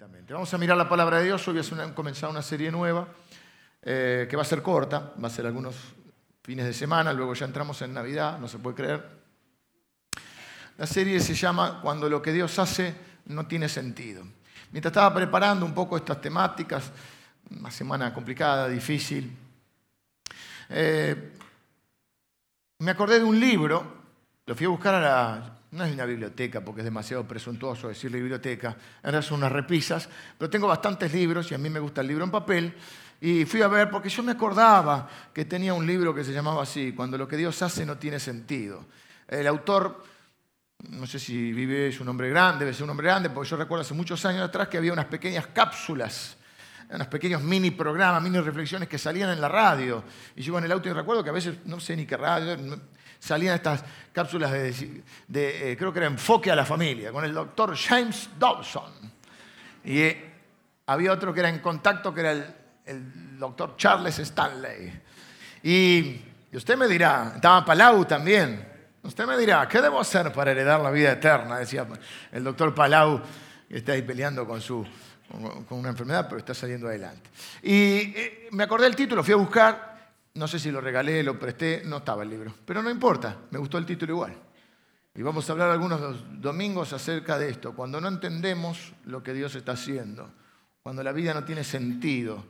Vamos a mirar la palabra de Dios. Hoy voy a comenzar una serie nueva eh, que va a ser corta, va a ser algunos fines de semana, luego ya entramos en Navidad, no se puede creer. La serie se llama Cuando lo que Dios hace no tiene sentido. Mientras estaba preparando un poco estas temáticas, una semana complicada, difícil, eh, me acordé de un libro, lo fui a buscar a la no es una biblioteca porque es demasiado presuntuoso decirle biblioteca, ahora son unas repisas, pero tengo bastantes libros y a mí me gusta el libro en papel. Y fui a ver porque yo me acordaba que tenía un libro que se llamaba así, Cuando lo que Dios hace no tiene sentido. El autor, no sé si vive, es un hombre grande, debe ser un hombre grande, porque yo recuerdo hace muchos años atrás que había unas pequeñas cápsulas unos pequeños mini programas, mini reflexiones que salían en la radio. Y yo en el auto y recuerdo que a veces, no sé ni qué radio, salían estas cápsulas de, eh, creo que era enfoque a la familia, con el doctor James Dobson. Y eh, había otro que era en contacto, que era el, doctor Charles Stanley. Y, usted me dirá, estaba Palau también. Usted me dirá, ¿qué debo hacer para heredar la vida eterna? Decía el doctor Palau, que está ahí peleando con, su, con una enfermedad, pero está saliendo adelante. Y eh, me acordé del título, fui a buscar no sé si lo regalé, lo presté, no estaba el libro. Pero no importa, me gustó el título igual. Y vamos a hablar algunos domingos acerca de esto. Cuando no entendemos lo que Dios está haciendo, cuando la vida no tiene sentido,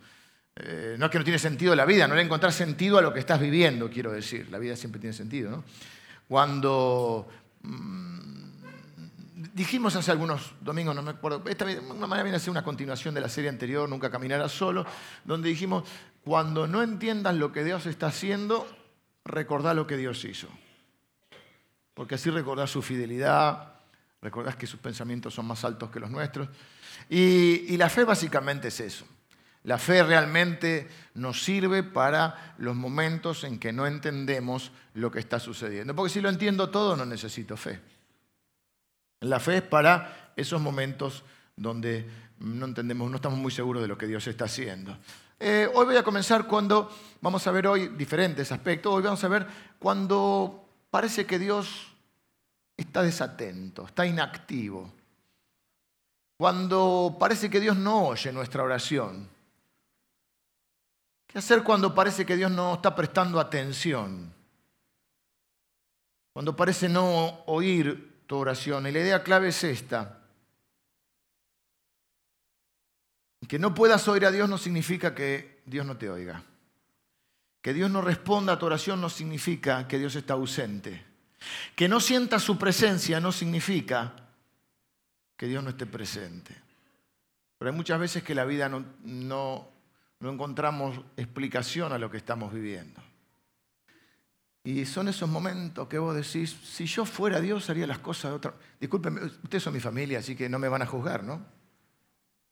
eh, no es que no tiene sentido la vida, no le encontrar sentido a lo que estás viviendo, quiero decir. La vida siempre tiene sentido, ¿no? Cuando mm, dijimos hace algunos domingos, no me acuerdo, esta manera viene a ser una continuación de la serie anterior, Nunca Caminarás Solo, donde dijimos, cuando no entiendas lo que Dios está haciendo, recordá lo que Dios hizo. Porque así recordás su fidelidad, recordás que sus pensamientos son más altos que los nuestros. Y, y la fe básicamente es eso. La fe realmente nos sirve para los momentos en que no entendemos lo que está sucediendo. Porque si lo entiendo todo, no necesito fe. La fe es para esos momentos donde no entendemos, no estamos muy seguros de lo que Dios está haciendo. Eh, hoy voy a comenzar cuando, vamos a ver hoy diferentes aspectos, hoy vamos a ver cuando parece que Dios está desatento, está inactivo, cuando parece que Dios no oye nuestra oración. ¿Qué hacer cuando parece que Dios no está prestando atención? Cuando parece no oír tu oración. Y la idea clave es esta. Que no puedas oír a Dios no significa que Dios no te oiga. Que Dios no responda a tu oración no significa que Dios está ausente. Que no sientas su presencia no significa que Dios no esté presente. Pero hay muchas veces que la vida no, no, no encontramos explicación a lo que estamos viviendo. Y son esos momentos que vos decís, si yo fuera Dios haría las cosas de otra Discúlpenme, ustedes son mi familia, así que no me van a juzgar, ¿no?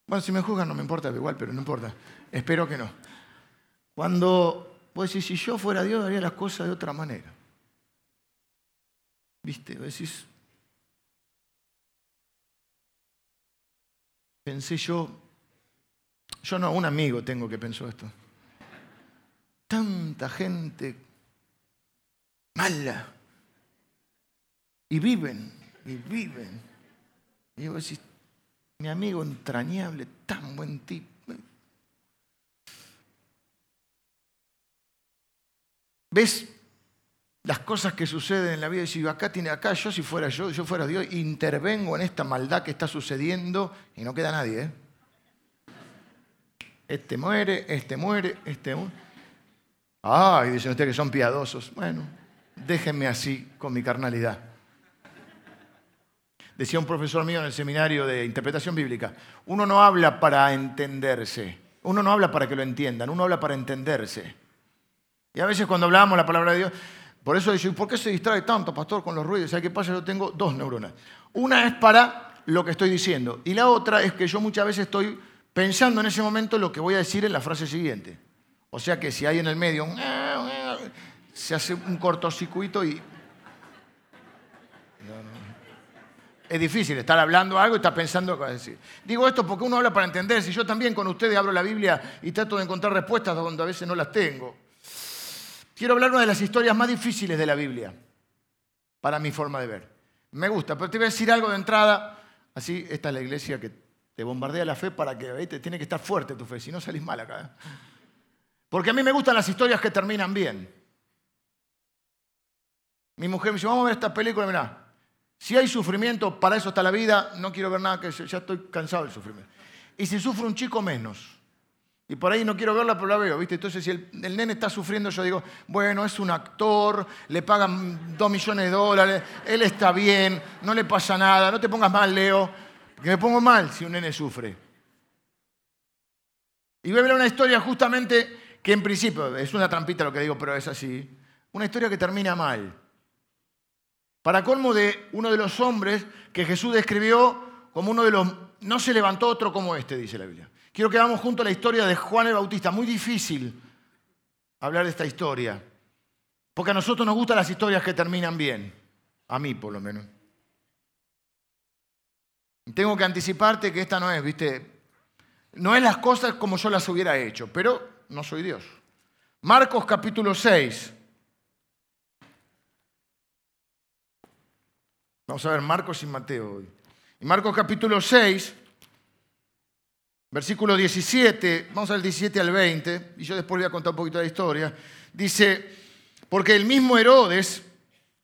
Bueno, si me juzgan no me importa igual, pero no importa. Espero que no. Cuando vos decís, si yo fuera Dios haría las cosas de otra manera. ¿Viste? Vos decís, pensé yo, yo no, un amigo tengo que pensó esto. Tanta gente mala. Y viven, y viven. Y yo decir, mi amigo entrañable, tan buen tipo. ¿Ves las cosas que suceden en la vida? Y si acá tiene acá, yo si fuera yo, yo fuera Dios, intervengo en esta maldad que está sucediendo y no queda nadie. ¿eh? Este muere, este muere, este muere. Ay, dicen ustedes que son piadosos. Bueno, déjenme así con mi carnalidad. Decía un profesor mío en el seminario de interpretación bíblica, uno no habla para entenderse, uno no habla para que lo entiendan, uno habla para entenderse. Y a veces cuando hablamos la palabra de Dios, por eso dice, ¿por qué se distrae tanto, pastor, con los ruidos? ¿Sabe qué pasa? Yo tengo dos neuronas. Una es para lo que estoy diciendo y la otra es que yo muchas veces estoy pensando en ese momento lo que voy a decir en la frase siguiente. O sea que si hay en el medio un se hace un cortocircuito y... Es difícil estar hablando algo y estar pensando qué decir. Digo esto porque uno habla para entender. Si yo también con ustedes abro la Biblia y trato de encontrar respuestas donde a veces no las tengo. Quiero hablar una de las historias más difíciles de la Biblia, para mi forma de ver. Me gusta, pero te voy a decir algo de entrada. Así, esta es la iglesia que Te bombardea la fe para que, te tiene que estar fuerte tu fe, si no salís mal acá. ¿eh? Porque a mí me gustan las historias que terminan bien. Mi mujer me dice, vamos a ver esta película, mirá. Si hay sufrimiento, para eso está la vida, no quiero ver nada que ya estoy cansado del sufrimiento. Y si sufre un chico menos, y por ahí no quiero verla, pero la veo, ¿viste? Entonces, si el, nene está sufriendo, yo digo, bueno, es un actor, le pagan dos millones de dólares, él está bien, no le pasa nada, no te pongas mal, Leo, porque me pongo mal si un nene sufre. Y voy a ver una historia justamente que en principio, es una trampita lo que digo, pero es así, una historia que termina mal. Para colmo de uno de los hombres que Jesús describió como uno de los... No se levantó otro como este, dice la Biblia. Quiero que vamos junto a la historia de Juan el Bautista. Muy difícil hablar de esta historia. Porque a nosotros nos gustan las historias que terminan bien. A mí, por lo menos. Tengo que anticiparte que esta no es, viste, no es las cosas como yo las hubiera hecho, pero no soy Dios. Marcos capítulo 6. Vamos a ver Marcos y Mateo hoy. Marcos capítulo 6, Versículo 17, vamos al 17 al 20, y yo después voy a contar un poquito de la historia. Dice, porque el mismo Herodes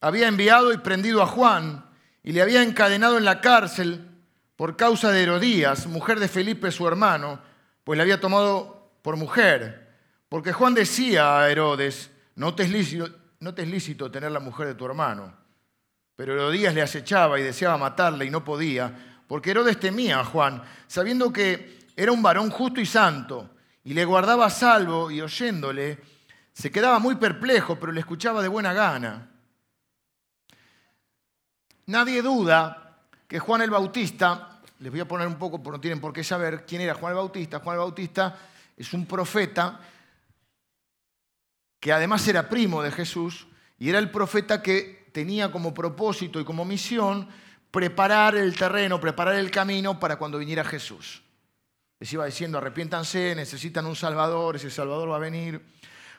había enviado y prendido a Juan y le había encadenado en la cárcel por causa de Herodías, mujer de Felipe su hermano, pues la había tomado por mujer. Porque Juan decía a Herodes, no te no te es lícito tener la mujer de tu hermano. Pero Herodías le acechaba y deseaba matarle y no podía, porque Herodes temía a Juan, sabiendo que era un varón justo y santo, y le guardaba salvo y oyéndole, se quedaba muy perplejo, pero le escuchaba de buena gana. Nadie duda que Juan el Bautista, les voy a poner un poco, porque no tienen por qué saber quién era Juan el Bautista. Juan el Bautista es un profeta que además era primo de Jesús y era el profeta que tenía como propósito y como misión preparar el terreno, preparar el camino para cuando viniera Jesús. Les iba diciendo, arrepiéntanse, necesitan un Salvador, ese Salvador va a venir.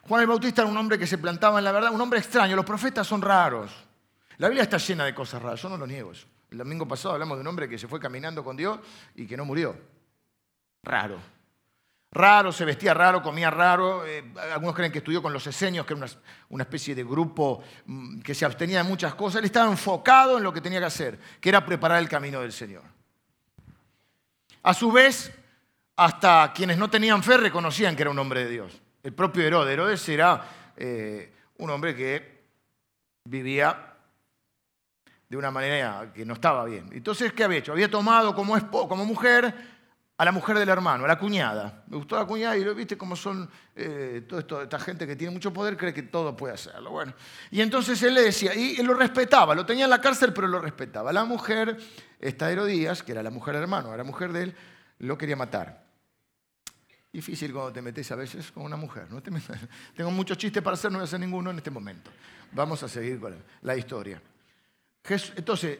Juan el Bautista era un hombre que se plantaba en la verdad, un hombre extraño. Los profetas son raros. La Biblia está llena de cosas raras, yo no lo niego. El domingo pasado hablamos de un hombre que se fue caminando con Dios y que no murió. Raro. Raro, se vestía raro, comía raro. Eh, algunos creen que estudió con los esenios, que era una, especie de grupo mm, que se abstenía de muchas cosas. Él estaba enfocado en lo que tenía que hacer, que era preparar el camino del Señor. A su vez, hasta quienes no tenían fe reconocían que era un hombre de Dios. El propio Herodes. Herodes era eh, un hombre que vivía de una manera que no estaba bien. Entonces, ¿qué había hecho? Había tomado como, como mujer a la mujer del hermano, a la cuñada. Me gustó la cuñada y lo viste como son eh, toda esta gente que tiene mucho poder, cree que todo puede hacerlo. Bueno, y entonces él le decía, y él lo respetaba, lo tenía en la cárcel, pero lo respetaba. La mujer, esta Herodías, que era la mujer del hermano, era mujer de él, lo quería matar. Difícil cuando te metes a veces con una mujer. ¿no? Tengo muchos chistes para hacer, no voy a hacer ninguno en este momento. Vamos a seguir con la historia. Entonces,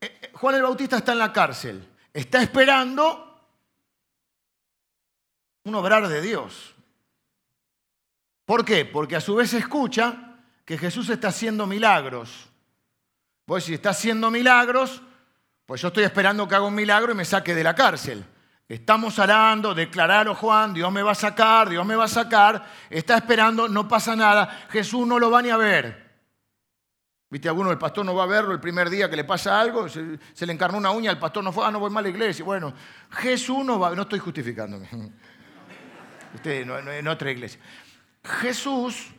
eh, eh, Juan el Bautista está en la cárcel. Está esperando un obrar de Dios. ¿Por qué? Porque a su vez escucha que Jesús está haciendo milagros. Pues si está haciendo milagros, pues yo estoy esperando que haga un milagro y me saque de la cárcel. Estamos orando, declararon Juan, Dios me va a sacar, Dios me va a sacar. Está esperando, no pasa nada. Jesús no lo va ni a ver. ¿Viste? Alguno, el pastor no va a verlo el primer día que le pasa algo, se, le encarnó una uña, el pastor no fue, ah, no voy más a la iglesia. Bueno, Jesús no va, no estoy justificándome. Usted no, en otra iglesia. Jesús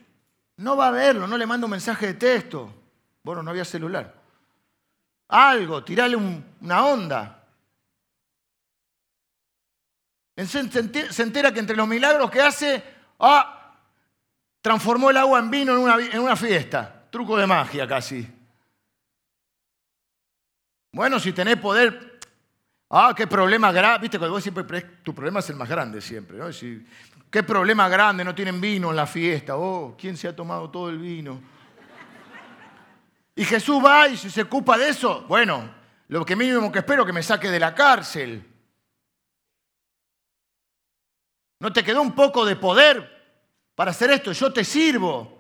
no va a verlo, no le manda un mensaje de texto. Bueno, no había celular. Algo, tirale una onda. Se entera que entre los milagros que hace, ah, transformó el agua en vino en una, en una fiesta. Truco de magia casi. Bueno, si tenés poder, ah, qué problema grave. Viste, cuando vos siempre, tu problema es el más grande siempre. ¿no? qué problema grande, no tienen vino en la fiesta. Oh, ¿quién se ha tomado todo el vino? Y Jesús va y se ocupa de eso. Bueno, lo que mínimo que espero que me saque de la cárcel. ¿No te quedó un poco de poder para hacer esto? Yo te sirvo.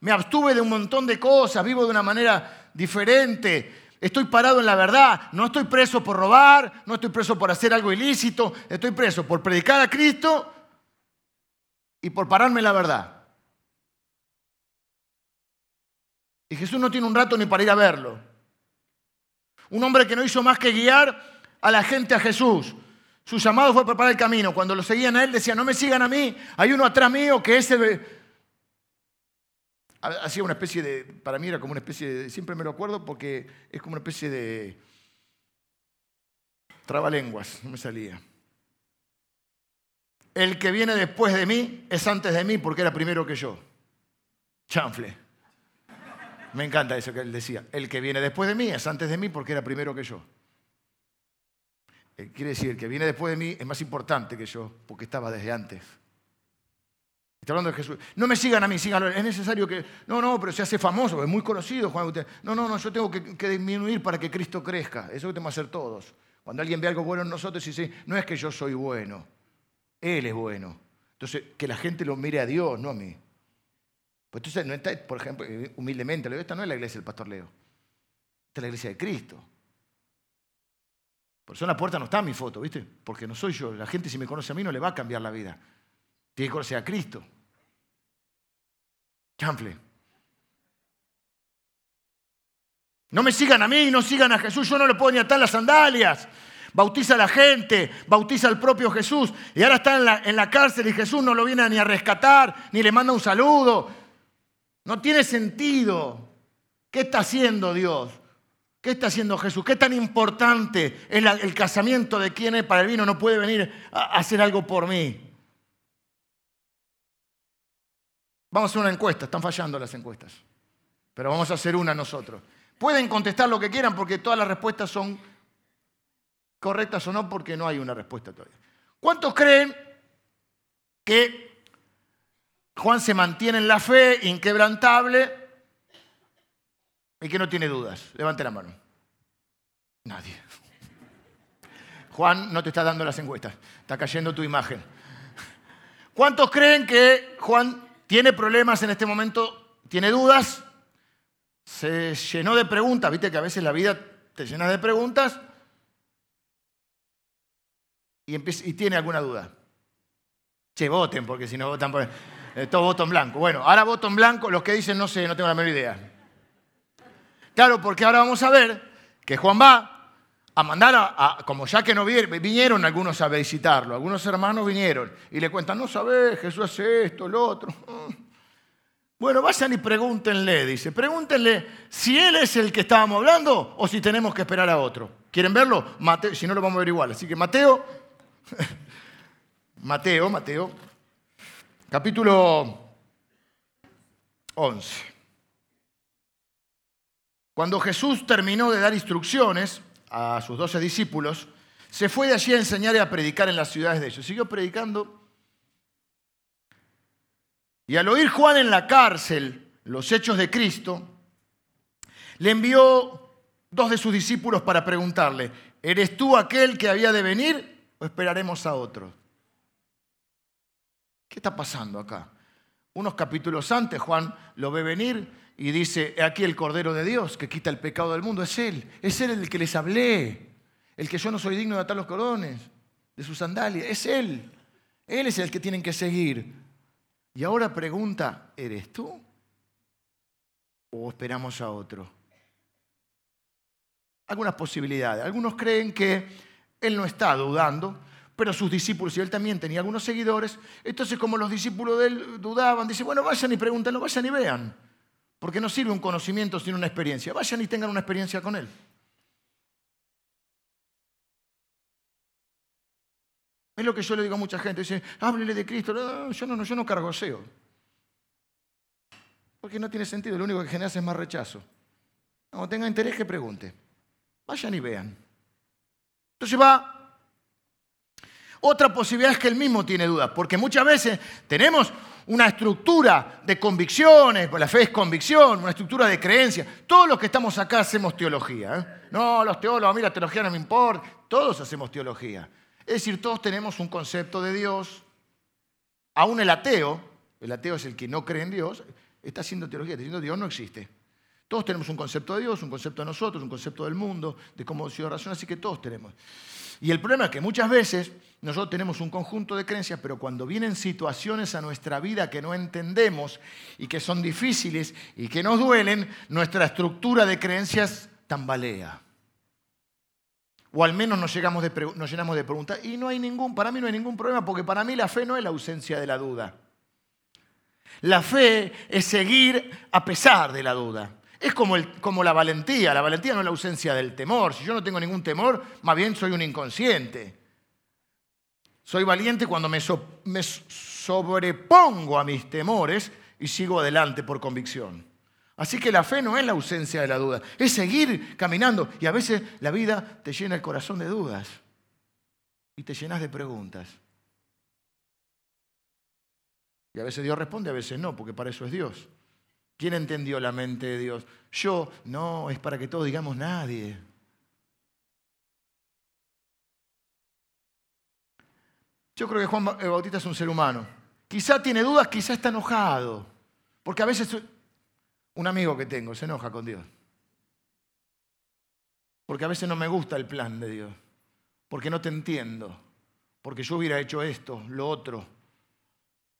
Me abstuve de un montón de cosas, vivo de una manera diferente. Estoy parado en la verdad. No estoy preso por robar, no estoy preso por hacer algo ilícito. Estoy preso por predicar a Cristo y por pararme en la verdad. Y Jesús no tiene un rato ni para ir a verlo. Un hombre que no hizo más que guiar a la gente a Jesús. Su llamado fue preparar el camino. Cuando lo seguían a él, decía, no me sigan a mí, hay uno atrás mío que es el... Hacía una especie de, para mí era como una especie de, siempre me lo acuerdo porque es como una especie de trabalenguas, no me salía. El que viene después de mí es antes de mí porque era primero que yo. Chanfle. Me encanta eso que él decía. El que viene después de mí es antes de mí porque era primero que yo. Eh, quiere decir, el que viene después de mí es más importante que yo, porque estaba desde antes. Está hablando de Jesús. No me sigan a mí, síganlo. Es necesario que. No, no, pero se hace famoso, es muy conocido, Juan. No, no, no, yo tengo que, disminuir para que Cristo crezca. Eso es lo que tenemos que hacer todos. Cuando alguien ve algo bueno en nosotros y dice, no es que yo soy bueno, Él es bueno. Entonces, que la gente lo mire a Dios, no a mí. Pues entonces, no está, por ejemplo, humildemente, esta no es la iglesia del pastor Leo. Esta es la iglesia de Cristo. Por eso en la puerta no está mi foto, ¿viste? Porque no soy yo. La gente si me conoce a mí no le va a cambiar la vida. Tiene que Cristo. Chanfle. No me sigan a mí, no sigan a Jesús. Yo no le puedo ni atar las sandalias. Bautiza a la gente, bautiza al propio Jesús. Y ahora está en la, en la cárcel y Jesús no lo viene ni a rescatar, ni le manda un saludo. No tiene sentido. ¿Qué está haciendo Dios? ¿Qué está haciendo Jesús? ¿Qué tan importante es el casamiento de quien es para el vino? No puede venir a hacer algo por mí. Vamos a hacer una encuesta, están fallando las encuestas, pero vamos a hacer una nosotros. Pueden contestar lo que quieran porque todas las respuestas son correctas o no porque no hay una respuesta todavía. ¿Cuántos creen que Juan se mantiene en la fe inquebrantable y que no tiene dudas. Levante la mano. Nadie. Juan no te está dando las encuestas, está cayendo tu imagen. ¿Cuántos creen que Juan tiene problemas en este momento? ¿Tiene dudas? Se llenó de preguntas, viste que a veces la vida te llena de preguntas y, tiene alguna duda. Che, voten, porque si no votan por... Eh, todo voto en blanco. Bueno, ahora voto en blanco, los que dicen no sé, no tengo la menor idea. Claro, porque ahora vamos a ver que Juan va a mandar a, como ya que no vinieron algunos a visitarlo, algunos hermanos vinieron y le cuentan, no sabes, Jesús hace esto, lo otro. Bueno, vayan y pregúntenle, dice, pregúntenle si él es el que estábamos hablando o si tenemos que esperar a otro. ¿Quieren verlo? Mateo, si no lo vamos a ver igual. Así que Mateo, Mateo, Mateo, capítulo 11. Cuando Jesús terminó de dar instrucciones a sus doce discípulos, se fue de allí a enseñar y a predicar en las ciudades de ellos. Siguió predicando. Y al oír Juan en la cárcel los hechos de Cristo, le envió dos de sus discípulos para preguntarle, ¿eres tú aquel que había de venir o esperaremos a otro? ¿Qué está pasando acá? Unos capítulos antes Juan lo ve venir y dice, aquí el Cordero de Dios que quita el pecado del mundo, es Él, es Él el que les hablé, el que yo no soy digno de atar los cordones de sus sandalias, es Él, Él es el que tienen que seguir. Y ahora pregunta, ¿eres tú? ¿O esperamos a otro? Algunas posibilidades. Algunos creen que Él no está dudando, pero sus discípulos, y Él también tenía algunos seguidores, entonces como los discípulos de Él dudaban, dice, bueno, vayan y pregúntenlo, vayan y vean. Porque no sirve un conocimiento sin una experiencia. Vayan y tengan una experiencia con Él. Es lo que yo le digo a mucha gente. Dice, háblele de Cristo. yo, no, yo no cargoseo. Porque no tiene sentido. Lo único que genera es más rechazo. Cuando tenga interés, que pregunte. Vayan y vean. Entonces va otra posibilidad es que él mismo tiene dudas, porque muchas veces tenemos una estructura de convicciones, la fe es convicción, una estructura de creencia. Todos los que estamos acá hacemos teología. ¿eh? No, los teólogos, a mí la teología no me importa. Todos hacemos teología. Es decir, todos tenemos un concepto de Dios. Aún el ateo, el ateo es el que no cree en Dios, está haciendo teología, está diciendo Dios no existe. Todos tenemos un concepto de Dios, un concepto de nosotros, un concepto del mundo, de cómo Dios razona, así que todos tenemos. Y el problema es que muchas veces nosotros tenemos un conjunto de creencias, pero cuando vienen situaciones a nuestra vida que no entendemos y que son difíciles y que nos duelen, nuestra estructura de creencias tambalea. O al menos nos, nos llenamos de preguntas. Y no hay ningún, para mí no hay ningún problema, porque para mí la fe no es la ausencia de la duda. La fe es seguir a pesar de la duda. Es como, la valentía. La valentía no es la ausencia del temor. Si yo no tengo ningún temor, más bien soy un inconsciente. Soy valiente cuando me, me sobrepongo a mis temores y sigo adelante por convicción. Así que la fe no es la ausencia de la duda, es seguir caminando. Y a veces la vida te llena el corazón de dudas y te llenas de preguntas. Y a veces Dios responde, a veces no, porque para eso es Dios. ¿Quién entendió la mente de Dios? Yo, no, es para que todos digamos nadie. Yo creo que Juan Bautista es un ser humano. Quizá tiene dudas, quizá está enojado. Porque a veces un amigo que tengo se enoja con Dios. Porque a veces no me gusta el plan de Dios. Porque no te entiendo. Porque yo hubiera hecho esto, lo otro.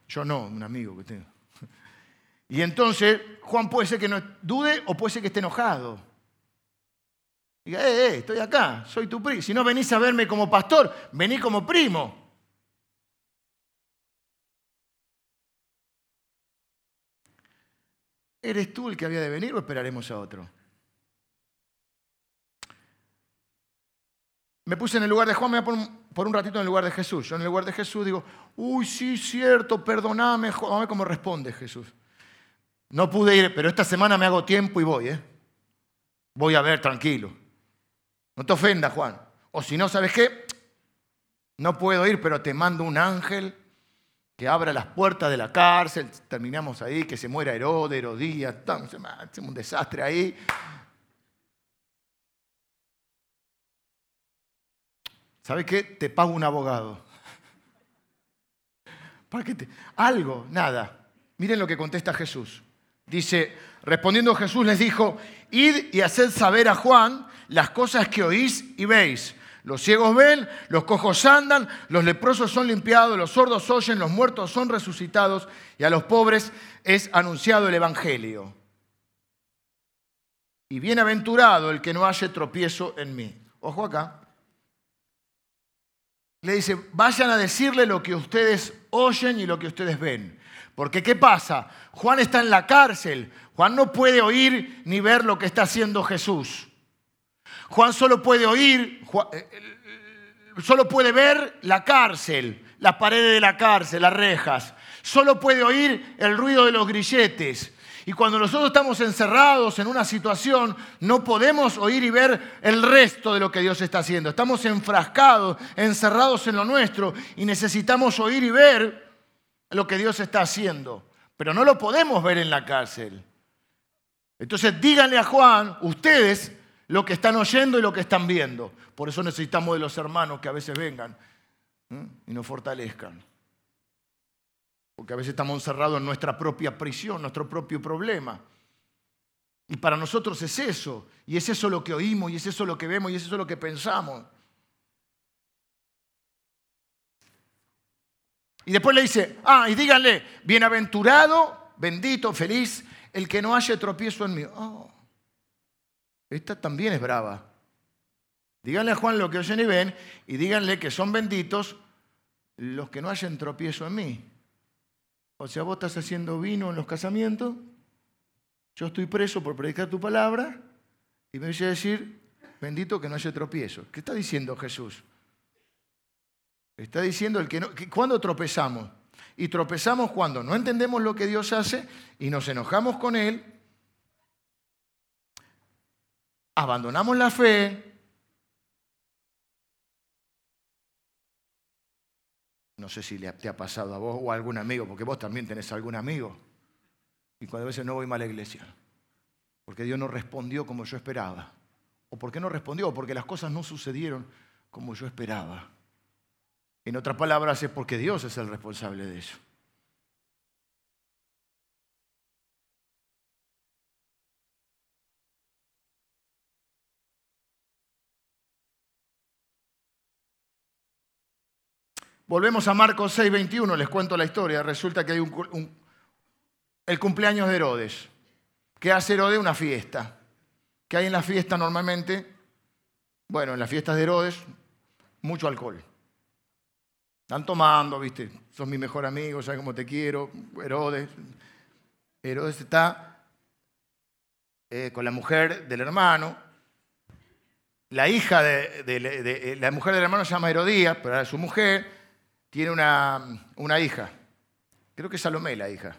Yo no, un amigo que tengo. Y entonces Juan puede ser que no dude o puede ser que esté enojado. Diga, eh, eh, estoy acá, soy tu primo. Si no venís a verme como pastor, vení como primo. ¿Eres tú el que había de venir o esperaremos a otro? Me puse en el lugar de Juan, me voy a poner por un ratito en el lugar de Jesús. Yo en el lugar de Jesús digo, uy, sí, cierto, perdoname. Ver cómo responde Jesús. No pude ir, pero esta semana me hago tiempo y voy, ¿eh? Voy a ver, tranquilo. No te ofendas, Juan. O si no, ¿sabes qué? No puedo ir, pero te mando un ángel que abra las puertas de la cárcel, terminamos ahí, que se muera Herodes, Herodías, un desastre ahí. ¿Sabe qué? Te pago un abogado. ¿Para qué te? Algo, nada. Miren lo que contesta Jesús. Dice, respondiendo Jesús les dijo, id y haced saber a Juan las cosas que oís y veis. Los ciegos ven, los cojos andan, los leprosos son limpiados, los sordos oyen, los muertos son resucitados y a los pobres es anunciado el Evangelio. Y bienaventurado el que no haya tropiezo en mí. Ojo acá. Le dice, vayan a decirle lo que ustedes oyen y lo que ustedes ven. Porque ¿qué pasa? Juan está en la cárcel. Juan no puede oír ni ver lo que está haciendo Jesús. Juan solo puede oír, eh, eh, solo puede ver la cárcel, las paredes de la cárcel, las rejas. Solo puede oír el ruido de los grilletes. Y cuando nosotros estamos encerrados en una situación, no podemos oír y ver el resto de lo que Dios está haciendo. Estamos enfrascados, encerrados en lo nuestro y necesitamos oír y ver lo que Dios está haciendo. Pero no lo podemos ver en la cárcel. Entonces díganle a Juan, ustedes lo que están oyendo y lo que están viendo. Por eso necesitamos de los hermanos que a veces vengan y nos fortalezcan. Porque a veces estamos encerrados en nuestra propia prisión, nuestro propio problema. Y para nosotros es eso, y es eso lo que oímos, y es eso lo que vemos, y es eso lo que pensamos. Y después le dice, ah, y díganle, bienaventurado, bendito, feliz, el que no haya tropiezo en mí. Oh. Esta también es brava. Díganle a Juan lo que oyen y ven y díganle que son benditos los que no hayan tropiezo en mí. O sea, vos estás haciendo vino en los casamientos, yo estoy preso por predicar tu palabra y me voy a decir, bendito que no haya tropiezo. ¿Qué está diciendo Jesús? Está diciendo el que no, ¿cuándo tropezamos? Y tropezamos cuando no entendemos lo que Dios hace y nos enojamos con Él abandonamos la fe, no sé si te ha pasado a vos o a algún amigo, porque vos también tenés algún amigo, y cuando a veces no voy más a la iglesia, porque Dios no respondió como yo esperaba, o porque no respondió, porque las cosas no sucedieron como yo esperaba. En otras palabras, es porque Dios es el responsable de eso. Volvemos a Marcos 6:21, les cuento la historia. Resulta que hay un, el cumpleaños de Herodes. ¿Qué hace Herodes? Una fiesta. ¿Qué hay en la fiesta normalmente? Bueno, en las fiestas de Herodes, mucho alcohol. Están tomando, ¿viste? Sos mi mejor amigo, sabes cómo te quiero. Herodes. Herodes está eh, con la mujer del hermano. La hija de, la mujer del hermano se llama Herodías, pero su mujer tiene una, una hija. Creo que es Salomé la hija.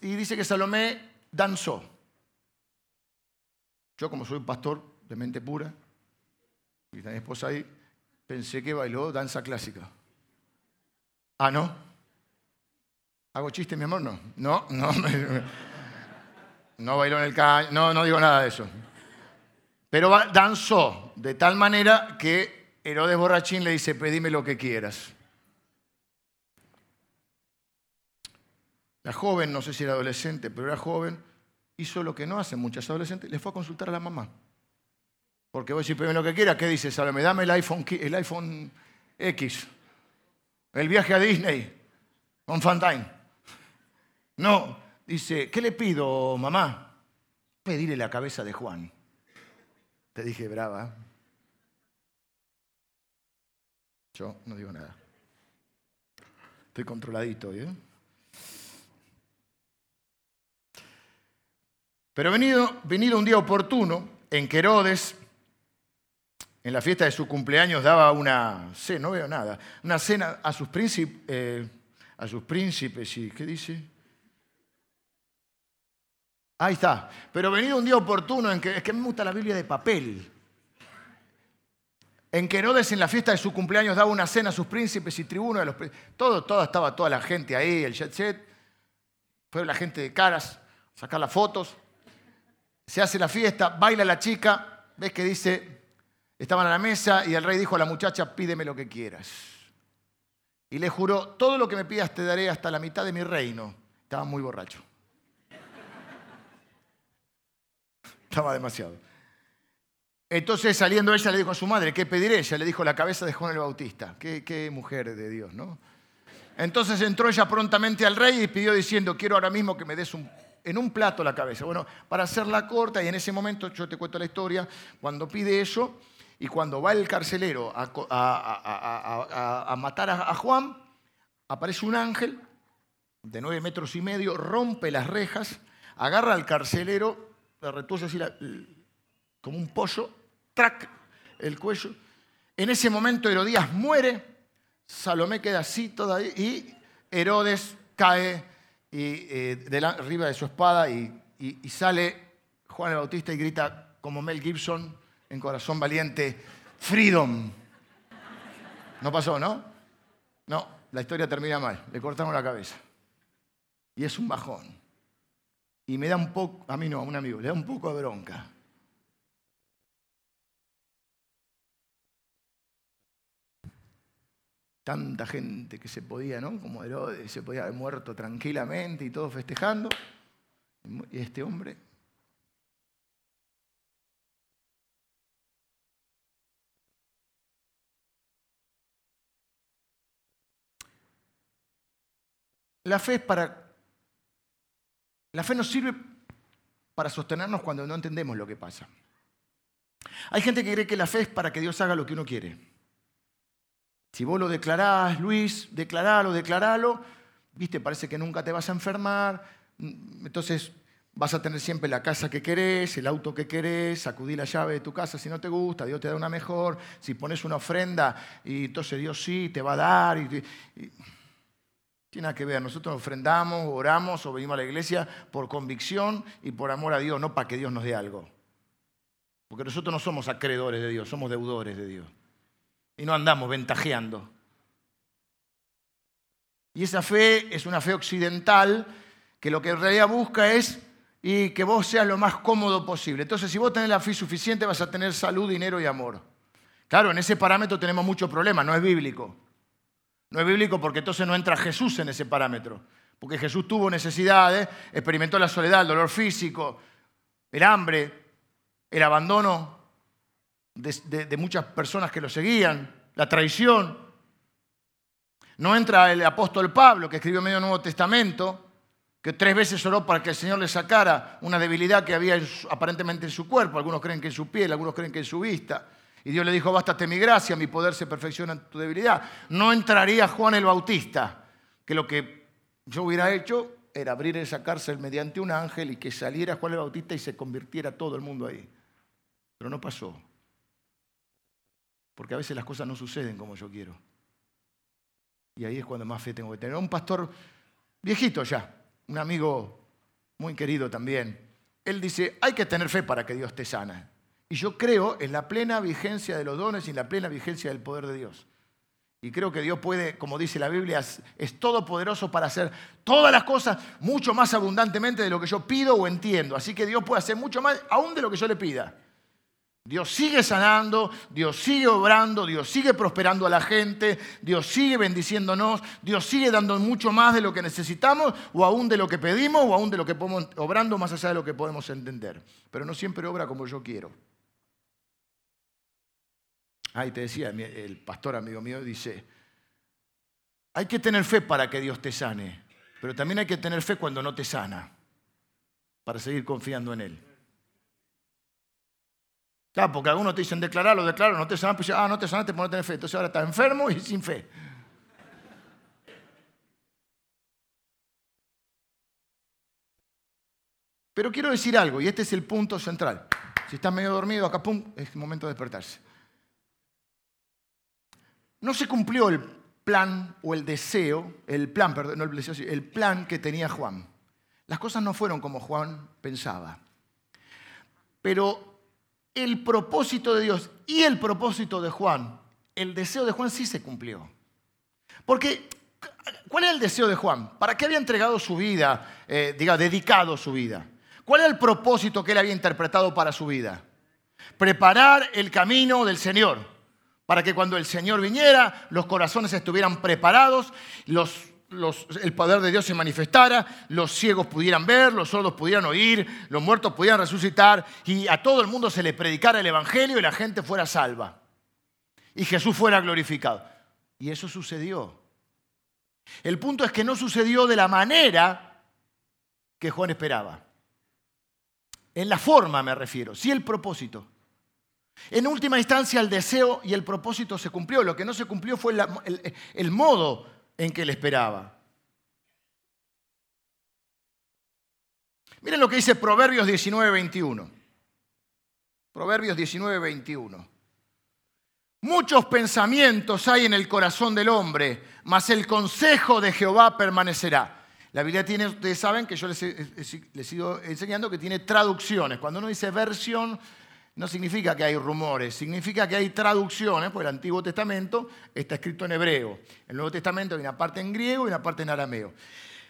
Y dice que Salomé danzó. Yo como soy un pastor de mente pura, y está mi esposa ahí, Pensé que bailó danza clásica. Ah, ¿no? ¿Hago chiste, mi amor? No. No, no. No bailó en el caño. No, no digo nada de eso. Pero danzó de tal manera que Herodes Borrachín le dice, pedime lo que quieras. La joven, no sé si era adolescente, pero era joven, hizo lo que no hacen muchas adolescentes, le fue a consultar a la mamá. Porque vos decís, lo que quiera, ¿qué dice Salomé? Dame el iPhone, el iPhone X. El viaje a Disney con Fantine. No, dice, ¿qué le pido, mamá? Pedirle la cabeza de Juan. Te dije, brava. Yo no digo nada. Estoy controladito, ¿eh? Pero venido, venido un día oportuno en que Herodes en la fiesta de su cumpleaños daba una cena, no veo nada, una cena a sus eh, a sus príncipes y ¿qué dice? Ahí está. Pero venido un día oportuno en que es que me gusta la Biblia de papel. En que Herodes en la fiesta de su cumpleaños daba una cena a sus príncipes y tribunos de los todo, todo estaba toda la gente ahí, el jet set. Fue la gente de caras, sacar las fotos. Se hace la fiesta, baila la chica, ves que dice Estaban a la mesa y el rey dijo a la muchacha, pídeme lo que quieras. Y le juró, todo lo que me pidas te daré hasta la mitad de mi reino. Estaba muy borracho. Estaba demasiado. Entonces saliendo ella le dijo a su madre, ¿qué pediré? Ella le dijo la cabeza de Juan el Bautista. Qué, mujer de Dios, ¿no? Entonces entró ella prontamente al rey y pidió diciendo, quiero ahora mismo que me des en un plato la cabeza. Bueno, para hacerla corta, y en ese momento yo te cuento la historia, cuando pide eso, y cuando va el carcelero a, matar a, Juan, aparece un ángel de nueve metros y medio, rompe las rejas, agarra al carcelero, le retuerce así como un pollo, trac, el cuello. En ese momento Herodías muere, Salomé queda así todavía y Herodes cae eh, arriba de su espada y sale Juan el Bautista y grita como Mel Gibson, en Corazón Valiente, Freedom. No pasó, ¿no? No, la historia termina mal. Le cortaron la cabeza. Y es un bajón. Y me da un poco, a mí no, a un amigo, le da un poco de bronca. Tanta gente que se podía, ¿no? Como Herodes, se podía haber muerto tranquilamente y todo festejando. Y este hombre La fe es para. La fe nos sirve para sostenernos cuando no entendemos lo que pasa. Hay gente que cree que la fe es para que Dios haga lo que uno quiere. Si vos lo declarás, Luis, declaralo, declaralo, viste, parece que nunca te vas a enfermar, entonces vas a tener siempre la casa que querés, el auto que querés, sacudí la llave de tu casa si no te gusta, Dios te da una mejor, si pones una ofrenda y entonces Dios sí te va a dar. y, tiene que ver, nosotros ofrendamos, oramos o venimos a la iglesia por convicción y por amor a Dios, no para que Dios nos dé algo. Porque nosotros no somos acreedores de Dios, somos deudores de Dios. Y no andamos ventajeando. Y esa fe es una fe occidental que lo que en realidad busca es y que vos seas lo más cómodo posible. Entonces, si vos tenés la fe suficiente, vas a tener salud, dinero y amor. Claro, en ese parámetro tenemos muchos problemas, no es bíblico. No es bíblico porque entonces no entra Jesús en ese parámetro. Porque Jesús tuvo necesidades, experimentó la soledad, el dolor físico, el hambre, el abandono de, muchas personas que lo seguían, la traición. No entra el apóstol Pablo, que escribió medio Nuevo Testamento, que tres veces oró para que el Señor le sacara una debilidad que había aparentemente en su cuerpo. Algunos creen que en su piel, algunos creen que en su vista. Y Dios le dijo, bástate mi gracia, mi poder se perfecciona en tu debilidad. No entraría Juan el Bautista, que lo que yo hubiera hecho era abrir esa cárcel mediante un ángel y que saliera Juan el Bautista y se convirtiera todo el mundo ahí. Pero no pasó. Porque a veces las cosas no suceden como yo quiero. Y ahí es cuando más fe tengo que tener. Un pastor viejito ya, un amigo muy querido también. Él dice, hay que tener fe para que Dios te sana. Y yo creo en la plena vigencia de los dones y en la plena vigencia del poder de Dios. Y creo que Dios puede, como dice la Biblia, es todopoderoso para hacer todas las cosas mucho más abundantemente de lo que yo pido o entiendo. Así que Dios puede hacer mucho más aún de lo que yo le pida. Dios sigue sanando, Dios sigue obrando, Dios sigue prosperando a la gente, Dios sigue bendiciéndonos, Dios sigue dando mucho más de lo que necesitamos o aún de lo que pedimos o aún de lo que podemos, obrando más allá de lo que podemos entender. Pero no siempre obra como yo quiero. Ahí te decía, el pastor amigo mío dice, hay que tener fe para que Dios te sane, pero también hay que tener fe cuando no te sana, para seguir confiando en Él. Claro, porque algunos te dicen, declaralo, declaro, no te sanas, pues ah, no te sanaste por no tener fe. Entonces ahora estás enfermo y sin fe. Pero quiero decir algo, y este es el punto central. Si estás medio dormido, acá, pum, es momento de despertarse no se cumplió el plan o el deseo, el plan, perdón, no el deseo, el plan que tenía Juan. Las cosas no fueron como Juan pensaba. Pero el propósito de Dios y el propósito de Juan, el deseo de Juan sí se cumplió. Porque, ¿cuál era el deseo de Juan? ¿Para qué había entregado su vida, eh, diga, dedicado su vida? ¿Cuál era el propósito que él había interpretado para su vida? Preparar el camino del Señor para que cuando el Señor viniera, los corazones estuvieran preparados, el poder de Dios se manifestara, los ciegos pudieran ver, los sordos pudieran oír, los muertos pudieran resucitar y a todo el mundo se le predicara el Evangelio y la gente fuera salva. Y Jesús fuera glorificado. Y eso sucedió. El punto es que no sucedió de la manera que Juan esperaba. En la forma me refiero, sí el propósito. En última instancia, el deseo y el propósito se cumplió. Lo que no se cumplió fue el, modo en que él esperaba. Miren lo que dice Proverbios 19, 21. Proverbios 19, 21. Muchos pensamientos hay en el corazón del hombre, mas el consejo de Jehová permanecerá. La Biblia tiene, ustedes saben que yo les, les sigo enseñando que tiene traducciones. Cuando uno dice versión, no significa que hay rumores, significa que hay traducciones, porque el Antiguo Testamento está escrito en hebreo. El Nuevo Testamento hay una parte en griego y una parte en arameo.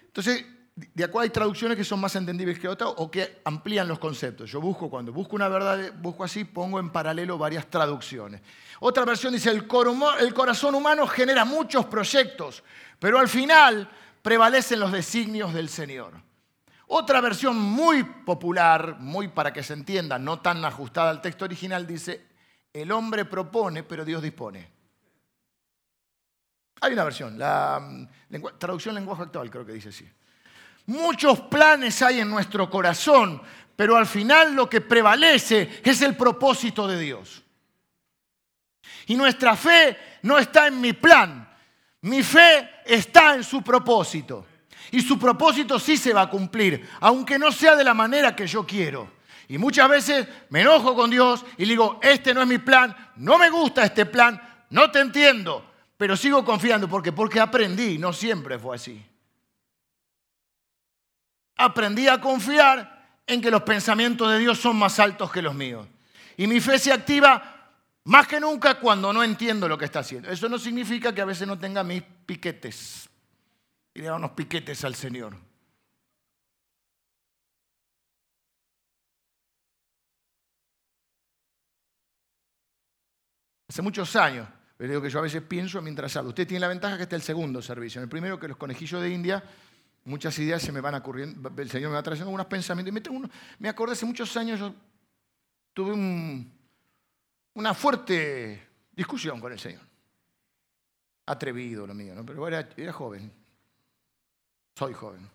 Entonces, de acuerdo hay traducciones que son más entendibles que otras o que amplían los conceptos. Yo busco, cuando busco una verdad, busco así, pongo en paralelo varias traducciones. Otra versión dice, el corazón humano genera muchos proyectos, pero al final prevalecen los designios del Señor. Otra versión muy popular, muy para que se entienda, no tan ajustada al texto original, dice, el hombre propone, pero Dios dispone. Hay una versión, la mm, traducción lenguaje actual creo que dice así. Muchos planes hay en nuestro corazón, pero al final lo que prevalece es el propósito de Dios. Y nuestra fe no está en mi plan, mi fe está en su propósito. Y su propósito sí se va a cumplir, aunque no sea de la manera que yo quiero. Y muchas veces me enojo con Dios y digo, este no es mi plan, no me gusta este plan, no te entiendo, pero sigo confiando. ¿Por qué? Porque aprendí, no siempre fue así. Aprendí a confiar en que los pensamientos de Dios son más altos que los míos. Y mi fe se activa más que nunca cuando no entiendo lo que está haciendo. Eso no significa que a veces no tenga mis piquetes y le da unos piquetes al Señor. Hace muchos años, le digo que yo a veces pienso mientras hablo. Usted tiene la ventaja que está el segundo servicio. En el primero, que los conejillos de India, muchas ideas se me van ocurriendo, el Señor me va trayendo unos pensamientos. Y me, uno, me acordé hace muchos años, yo tuve una fuerte discusión con el Señor. Atrevido lo mío, ¿no? Pero era, era joven. Soy joven.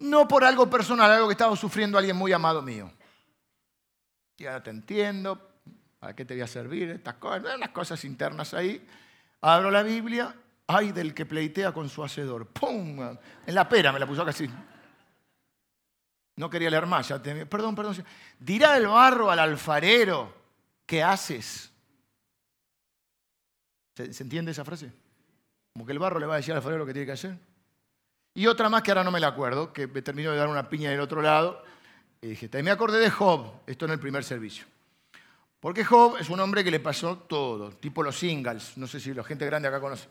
No por algo personal, algo que estaba sufriendo alguien muy amado mío. Y ahora te entiendo, ¿para qué te voy a servir? Estas cosas, unas cosas internas ahí. Abro la Biblia, ay del que pleitea con su hacedor. ¡Pum! En la pera me la puso casi. No quería leer más. Ya perdón, perdón. Dirá el barro al alfarero, ¿qué haces? ¿Se, entiende esa frase? Como que el barro le va a decir al alfarero lo que tiene que hacer. Y otra más que ahora no me la acuerdo, que me terminó de dar una piña del otro lado. Y dije, me acordé de Job, esto en el primer servicio. Porque Job es un hombre que le pasó todo, tipo los singles, no sé si la gente grande acá conoce,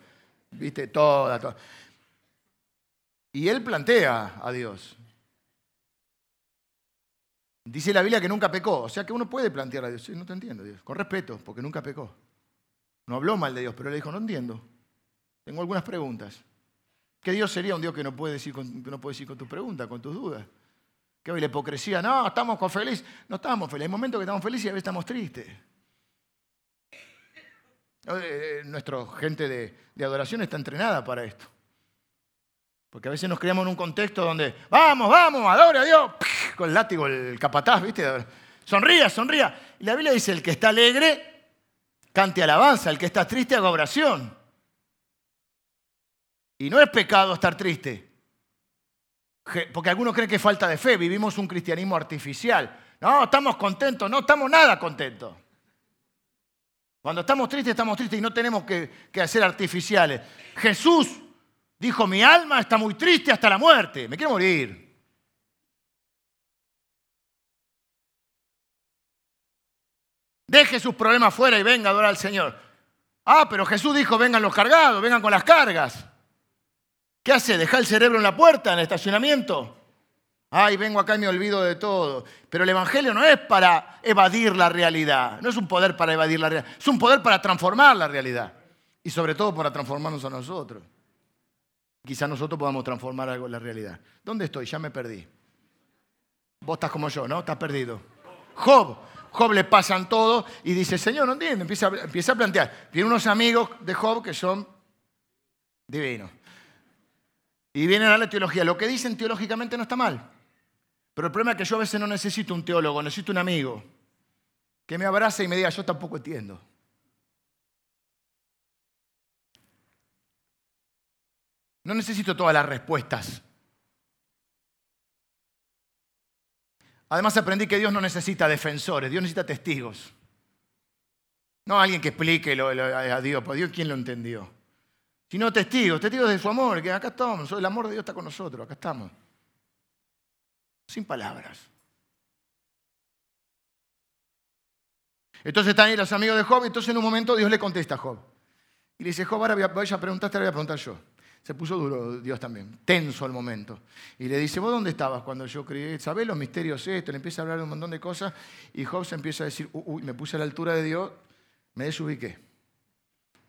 viste, toda, toda. Y él plantea a Dios, Dice la Biblia que nunca pecó. O sea que uno puede plantear a Dios. Sí, no te entiendo, Dios. Con respeto, porque nunca pecó. No habló mal de Dios, pero le dijo, no entiendo. Tengo algunas preguntas. ¿Qué Dios sería un Dios que no puede decir con, tus preguntas, con tus dudas? ¿Qué hoy la hipocresía? No, estamos con feliz. No estamos felices. Hay momentos que estamos felices y a veces estamos tristes. Eh, eh, nuestra gente de, de adoración está entrenada para esto. Porque a veces nos creamos en un contexto donde, vamos, vamos, adore a Dios, con el látigo, el capataz, ¿viste? Sonría, sonría. Y la Biblia dice, el que está alegre, cante alabanza, el que está triste, haga oración. Y no es pecado estar triste. Porque algunos creen que es falta de fe, vivimos un cristianismo artificial. No, estamos contentos, no estamos nada contentos. Cuando estamos tristes, estamos tristes y no tenemos que, que hacer artificiales. Jesús Dijo, mi alma está muy triste hasta la muerte, me quiero morir. Deje sus problemas fuera y venga a adorar al Señor. Ah, pero Jesús dijo, vengan los cargados, vengan con las cargas. ¿Qué hace? ¿Deja el cerebro en la puerta, en el estacionamiento? Ay, vengo acá y me olvido de todo. Pero el Evangelio no es para evadir la realidad, no es un poder para evadir la realidad, es un poder para transformar la realidad. Y sobre todo para transformarnos a nosotros. Quizás nosotros podamos transformar algo en la realidad. ¿Dónde estoy? Ya me perdí. Vos estás como yo, ¿no? Estás perdido. Job. Job le pasan todo y dice, Señor, no entiendo. Empieza, empieza a plantear. Tiene unos amigos de Job que son divinos. Y vienen a darle teología. Lo que dicen teológicamente no está mal. Pero el problema es que yo a veces no necesito un teólogo, necesito un amigo que me abrace y me diga, yo tampoco entiendo. No necesito todas las respuestas. Además aprendí que Dios no necesita defensores, Dios necesita testigos. No alguien que explique a Dios, pues Dios quién lo entendió. Sino testigos, testigos de su amor, que acá estamos, el amor de Dios está con nosotros, acá estamos. Sin palabras. Entonces están ahí los amigos de Job, entonces en un momento Dios le contesta a Job. Y le dice, Job, ahora voy a preguntarte, ahora voy a preguntar yo. Se puso duro Dios también, tenso al momento. Y le dice, ¿vos dónde estabas cuando yo creí? ¿Sabés los misterios esto? Le empieza a hablar de un montón de cosas y Job se empieza a decir, uy, me puse a la altura de Dios, me desubiqué.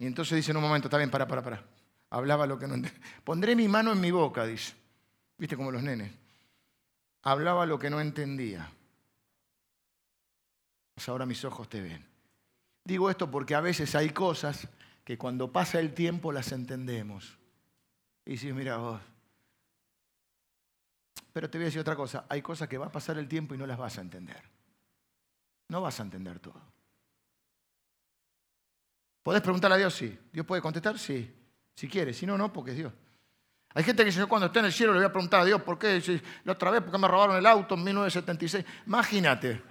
Y entonces dice en un momento, está bien, para, para, para. Hablaba lo que no entendía. Pondré mi mano en mi boca, dice. ¿Viste como los nenes? Hablaba lo que no entendía. Pues ahora mis ojos te ven. Digo esto porque a veces hay cosas que cuando pasa el tiempo las entendemos. Y si mira vos. Pero te voy a decir otra cosa, hay cosas que va a pasar el tiempo y no las vas a entender. No vas a entender todo. ¿Podés preguntarle a Dios? Sí. ¿Dios puede contestar? Sí. Si quiere. Si no, no, porque es Dios. Hay gente que dice, yo cuando esté en el cielo le voy a preguntar a Dios, ¿por qué? la otra vez, ¿por qué me robaron el auto en 1976? Imagínate.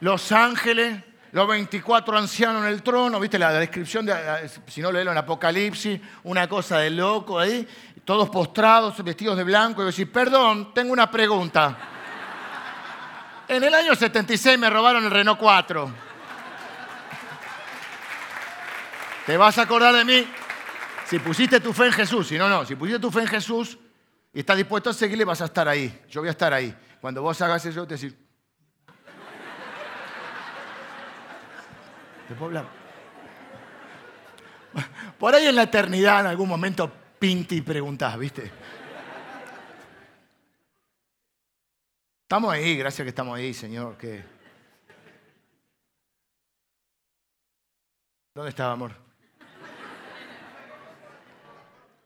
Los ángeles los 24 ancianos en el trono, viste la descripción, de, si no leerlo en Apocalipsis, una cosa de loco ahí, todos postrados, vestidos de blanco, y decir, perdón, tengo una pregunta. En el año 76 me robaron el Renault 4. ¿Te vas a acordar de mí? Si pusiste tu fe en Jesús, si no, no, si pusiste tu fe en Jesús y estás dispuesto a seguirle, vas a estar ahí. Yo voy a estar ahí. Cuando vos hagas eso, te decir, Por ahí en la eternidad, en algún momento, pinti y preguntás, ¿viste? Estamos ahí, gracias que estamos ahí, Señor. Que... ¿Dónde estaba, amor?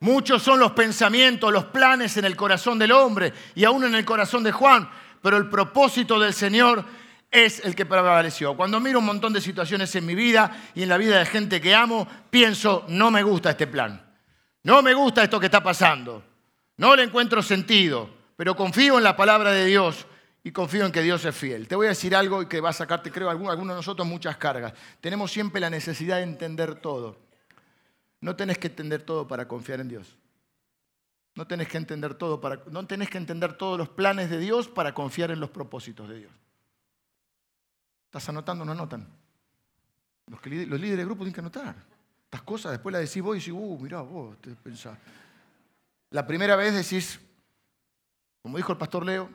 Muchos son los pensamientos, los planes en el corazón del hombre y aún en el corazón de Juan, pero el propósito del Señor es el que prevaleció. Cuando miro un montón de situaciones en mi vida y en la vida de gente que amo, pienso, no me gusta este plan, no me gusta esto que está pasando, no le encuentro sentido, pero confío en la palabra de Dios y confío en que Dios es fiel. Te voy a decir algo que va a sacarte, creo, algunos de nosotros muchas cargas. Tenemos siempre la necesidad de entender todo. No tenés que entender todo para confiar en Dios. No tenés que entender todo para, no tenés que entender todos los planes de Dios para confiar en los propósitos de Dios. ¿Estás anotando o no anotan? Los, líderes de grupo tienen que anotar. Estas cosas después las decís vos y decís, uh, mirá vos, te pensás. La primera vez decís, como dijo el pastor Leo,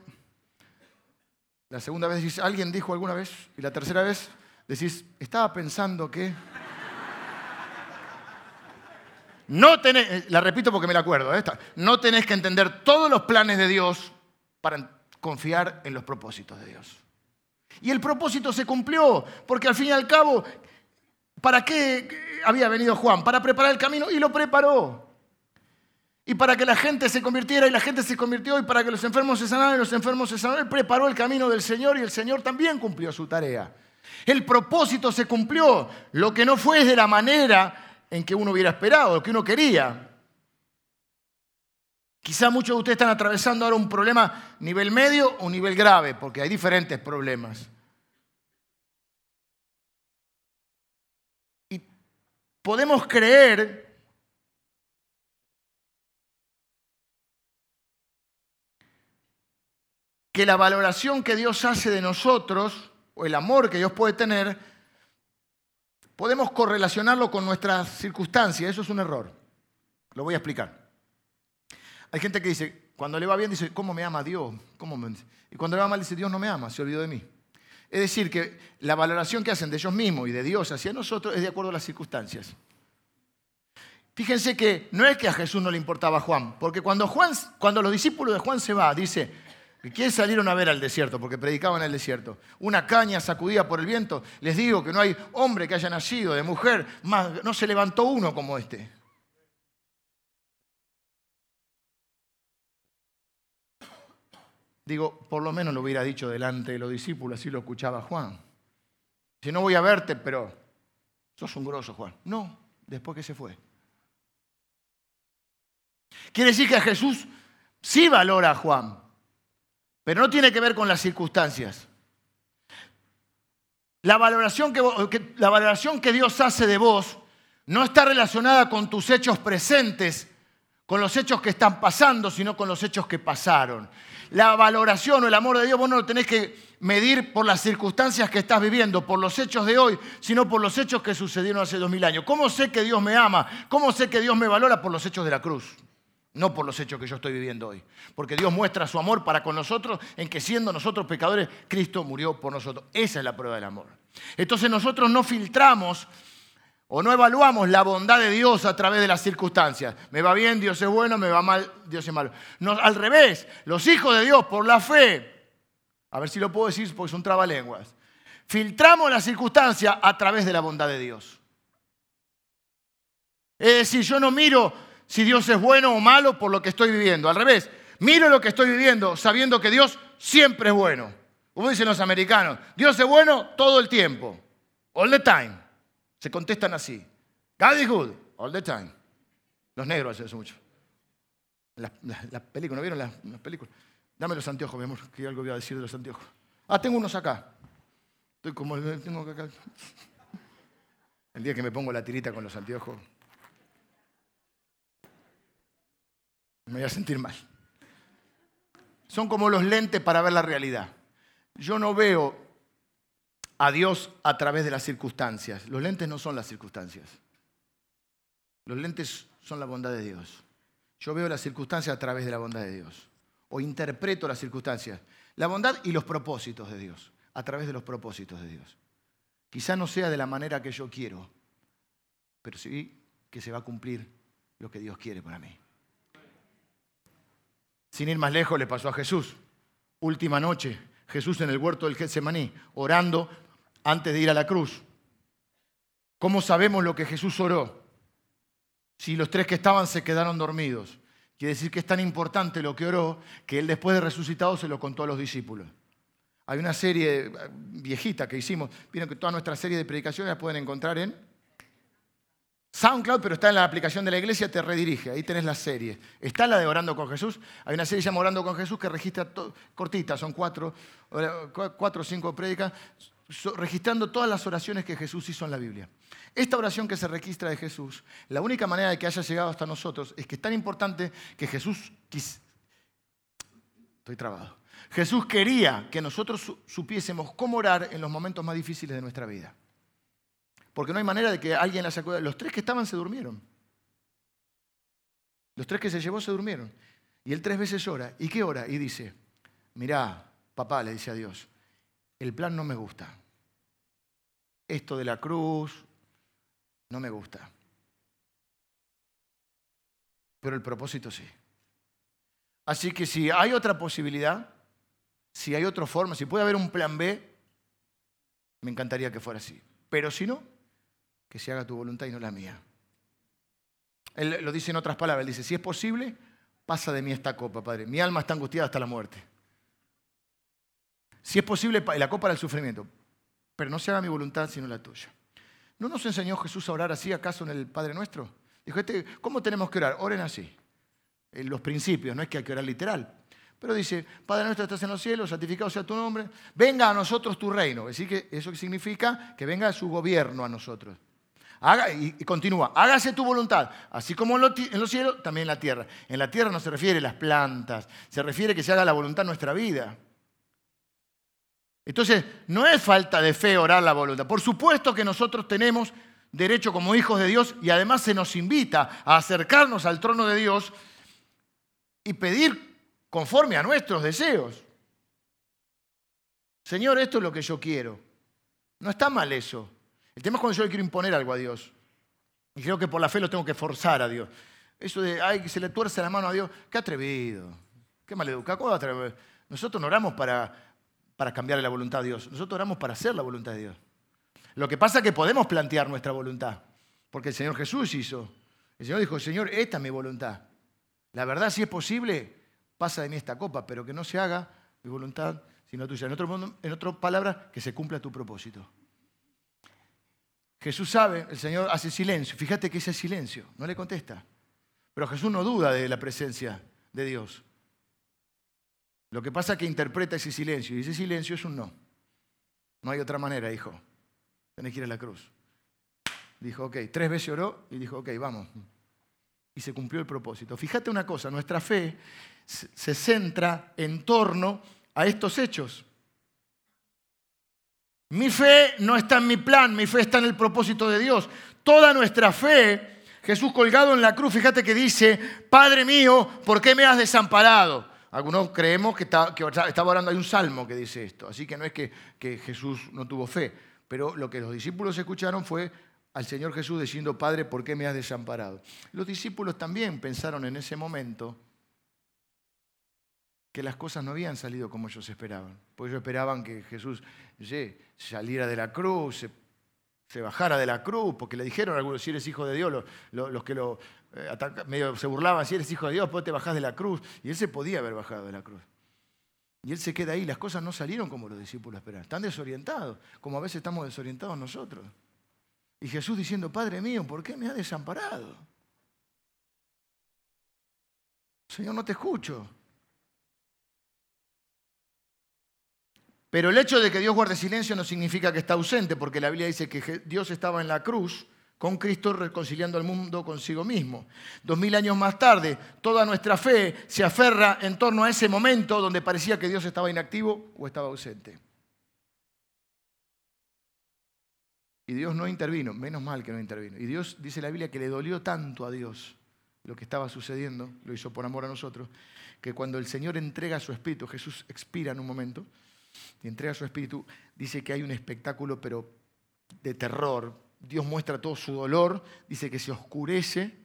la segunda vez decís, ¿alguien dijo alguna vez? Y la tercera vez decís, estaba pensando que... No tenés, eh, la repito porque me la acuerdo, ¿eh? no tenés que entender todos los planes de Dios para confiar en los propósitos de Dios. Y el propósito se cumplió, porque al fin y al cabo, ¿para qué había venido Juan? Para preparar el camino y lo preparó. Y para que la gente se convirtiera y la gente se convirtió y para que los enfermos se sanaran y los enfermos se sanaran, Él preparó el camino del Señor y el Señor también cumplió su tarea. El propósito se cumplió, lo que no fue de la manera en que uno hubiera esperado, lo que uno quería. Quizá muchos de ustedes están atravesando ahora un problema nivel medio o nivel grave, porque hay diferentes problemas. Y podemos creer que la valoración que Dios hace de nosotros, o el amor que Dios puede tener, podemos correlacionarlo con nuestras circunstancias. Eso es un error. Lo voy a explicar. Hay gente que dice, cuando le va bien, dice, ¿cómo me ama Dios? ¿Cómo Y cuando le va mal, dice, Dios no me ama, se olvidó de mí. Es decir, que la valoración que hacen de ellos mismos y de Dios hacia nosotros es de acuerdo a las circunstancias. Fíjense que no es que a Jesús no le importaba Juan, porque cuando, Juan, cuando los discípulos de Juan se va, dice, ¿Quién salieron a ver al desierto? Porque predicaban en el desierto. Una caña sacudida por el viento. Les digo que no hay hombre que haya nacido de mujer, más no se levantó uno como este. Digo, por lo menos lo hubiera dicho delante de los discípulos, así lo escuchaba Juan. Si no voy a verte, pero sos un grosso, Juan. No, después que se fue. Quiere decir que a Jesús sí valora a Juan, pero no tiene que ver con las circunstancias. La valoración que, Dios hace de vos no está relacionada con tus hechos presentes, con los hechos que están pasando, sino con los hechos que pasaron. La valoración o el amor de Dios vos no lo tenés que medir por las circunstancias que estás viviendo, por los hechos de hoy, sino por los hechos que sucedieron hace dos mil años. ¿Cómo sé que Dios me ama? ¿Cómo sé que Dios me valora? Por los hechos de la cruz no por los hechos que yo estoy viviendo hoy. Porque Dios muestra su amor para con nosotros en que siendo nosotros pecadores, Cristo murió por nosotros. Esa es la prueba del amor. Entonces nosotros no filtramos o no evaluamos la bondad de Dios a través de las circunstancias. Me va bien, Dios es bueno, me va mal, Dios es malo. No, al revés, los hijos de Dios por la fe, a ver si lo puedo decir porque son trabalenguas, filtramos las circunstancias a través de la bondad de Dios. Es decir, yo no miro si Dios es bueno o malo por lo que estoy viviendo. Al revés, miro lo que estoy viviendo sabiendo que Dios siempre es bueno. Como dicen los americanos, Dios es bueno todo el tiempo. All the time. Se contestan así. God is good. All the time. Los negros hacen eso mucho. Las, películas, ¿no vieron las, películas? Dame los anteojos, mi amor, que algo voy a decir de los anteojos. Ah, tengo unos acá. Estoy como tengo acá. El día que me pongo la tirita con los anteojos. Me voy a sentir mal. Son como los lentes para ver la realidad. Yo no veo a Dios a través de las circunstancias. Los lentes no son las circunstancias. Los lentes son la bondad de Dios. Yo veo las circunstancias a través de la bondad de Dios. O interpreto las circunstancias. La bondad y los propósitos de Dios. A través de los propósitos de Dios. Quizá no sea de la manera que yo quiero, pero sí que se va a cumplir lo que Dios quiere para mí. Sin ir más lejos, le pasó a Jesús. Última noche, Jesús en el huerto del Getsemaní, orando antes de ir a la cruz. ¿Cómo sabemos lo que Jesús oró? Si los tres que estaban se quedaron dormidos. Quiere decir que es tan importante lo que oró que él después de resucitado se lo contó a los discípulos. Hay una serie eh, viejita que hicimos. Vieron que toda nuestra serie de predicaciones la pueden encontrar en SoundCloud, pero está en la aplicación de la iglesia, te redirige. Ahí tenés la serie. Está la de Orando con Jesús. Hay una serie llamada Orando con Jesús que registra cortita, son cuatro, cuatro o cinco prédicas, registrando todas las oraciones que Jesús hizo en la Biblia. Esta oración que se registra de Jesús, la única manera de que haya llegado hasta nosotros es que es tan importante que Jesús Estoy trabado. Jesús quería que nosotros supiésemos cómo orar en los momentos más difíciles de nuestra vida. Porque no hay manera de que alguien la acuerde. Los tres que estaban se durmieron. Los tres que se llevó se durmieron. Y él tres veces ora. ¿Y qué ora? Y dice, mirá, papá, le dice a Dios, el plan no me gusta. Esto de la cruz, no me gusta. Pero el propósito sí. Así que si hay otra posibilidad, si hay otra forma, si puede haber un plan B, me encantaría que fuera así. Pero si no, que se haga tu voluntad y no la mía. Él lo dice en otras palabras, él dice, si es posible, pasa de mí esta copa, Padre. Mi alma está angustiada hasta la muerte. Si es posible, la copa del sufrimiento, pero no se haga mi voluntad sino la tuya. ¿No nos enseñó Jesús a orar así acaso en el Padre Nuestro? Dijo, este, ¿cómo tenemos que orar? Oren así. En los principios, no es que hay que orar literal. Pero dice, Padre nuestro estás en los cielos, santificado sea tu nombre, venga a nosotros tu reino. Es decir, que eso significa que venga su gobierno a nosotros. Haga, y, continúa, hágase tu voluntad, así como en, en los cielos, también en la tierra. En la tierra no se refiere a las plantas, se refiere a que se haga la voluntad en nuestra vida. Entonces, no es falta de fe orar la voluntad. Por supuesto que nosotros tenemos derecho como hijos de Dios y además se nos invita a acercarnos al trono de Dios y pedir conforme a nuestros deseos. Señor, esto es lo que yo quiero. No está mal eso. El tema es cuando yo le quiero imponer algo a Dios. Y creo que por la fe lo tengo que forzar a Dios. Eso de, ay, que se le tuerce la mano a Dios. Qué atrevido. Qué maleducado. Nosotros no oramos para para cambiarle la voluntad a Dios. Nosotros oramos para hacer la voluntad de Dios. Lo que pasa es que podemos plantear nuestra voluntad, porque el Señor Jesús hizo. El Señor dijo, Señor, esta es mi voluntad. La verdad, si es posible, pasa de mí esta copa, pero que no se haga mi voluntad, sino tuya. En, otro, en otras palabras, que se cumpla tu propósito. Jesús sabe, el Señor hace silencio. Fíjate que ese silencio, no le contesta. Pero Jesús no duda de la presencia de Dios. Lo que pasa es que interpreta ese silencio y ese silencio es un no. No hay otra manera, hijo. Tenés que ir a la cruz. Dijo, ok, tres veces oró y dijo, ok, vamos. Y se cumplió el propósito. Fíjate una cosa, nuestra fe se centra en torno a estos hechos. Mi fe no está en mi plan, mi fe está en el propósito de Dios. Toda nuestra fe, Jesús colgado en la cruz, fíjate que dice, Padre mío, ¿por qué me has desamparado? Algunos creemos que, estaba orando, hay un salmo que dice esto, así que no es que, que Jesús no tuvo fe, pero lo que los discípulos escucharon fue al Señor Jesús diciendo, Padre, ¿por qué me has desamparado? Los discípulos también pensaron en ese momento que las cosas no habían salido como ellos esperaban. Porque ellos esperaban que Jesús saliera de la cruz, se, bajara de la cruz, porque le dijeron a algunos, si eres hijo de Dios, los que lo, eh, medio se burlaban, si eres hijo de Dios, pues te bajás de la cruz. Y él se podía haber bajado de la cruz. Y él se queda ahí, las cosas no salieron como los discípulos esperaban, están desorientados, como a veces estamos desorientados nosotros. Y Jesús diciendo, Padre mío, ¿por qué me has desamparado? Señor, no te escucho. Pero el hecho de que Dios guarde silencio no significa que está ausente, porque la Biblia dice que Dios estaba en la cruz con Cristo reconciliando al mundo consigo mismo. Dos mil años más tarde, toda nuestra fe se aferra en torno a ese momento donde parecía que Dios estaba inactivo o estaba ausente. Y Dios no intervino, menos mal que no intervino. Y Dios, dice la Biblia, que le dolió tanto a Dios lo que estaba sucediendo, lo hizo por amor a nosotros, que cuando el Señor entrega su espíritu, Jesús expira en un momento, y entrega su espíritu, dice que hay un espectáculo, pero de terror, Dios muestra todo su dolor, dice que se oscurece,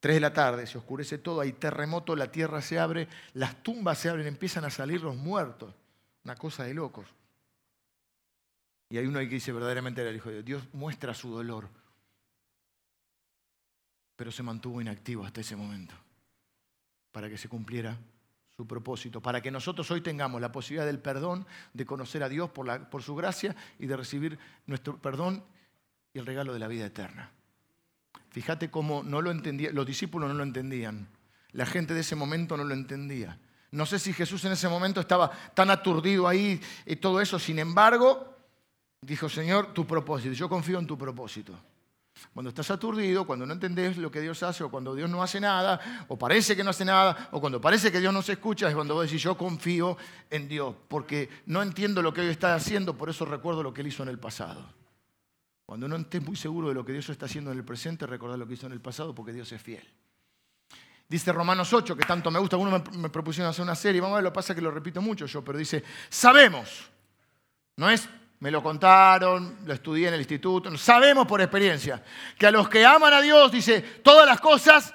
tres de la tarde, se oscurece todo, hay terremoto, la tierra se abre, las tumbas se abren, empiezan a salir los muertos, una cosa de locos. Y hay uno ahí que dice verdaderamente era el Hijo de Dios. Dios muestra su dolor. Pero se mantuvo inactivo hasta ese momento, para que se cumpliera su propósito, para que nosotros hoy tengamos la posibilidad del perdón, de conocer a Dios por, por su gracia y de recibir nuestro perdón y el regalo de la vida eterna. Fíjate cómo no lo entendía, los discípulos no lo entendían, la gente de ese momento no lo entendía. No sé si Jesús en ese momento estaba tan aturdido ahí y todo eso, sin embargo, dijo, Señor, tu propósito, yo confío en tu propósito. Cuando estás aturdido, cuando no entendés lo que Dios hace, o cuando Dios no hace nada, o parece que no hace nada, o cuando parece que Dios no se escucha, es cuando vos decís, yo confío en Dios, porque no entiendo lo que hoy está haciendo, por eso recuerdo lo que Él hizo en el pasado. Cuando no estés muy seguro de lo que Dios está haciendo en el presente, recordá lo que hizo en el pasado, porque Dios es fiel. Dice Romanos 8, que tanto me gusta, uno me, propusieron hacer una serie, vamos a ver, lo que pasa que lo repito mucho yo, pero dice, sabemos, no es me lo contaron, lo estudié en el instituto. Sabemos por experiencia que a los que aman a Dios, dice, todas las cosas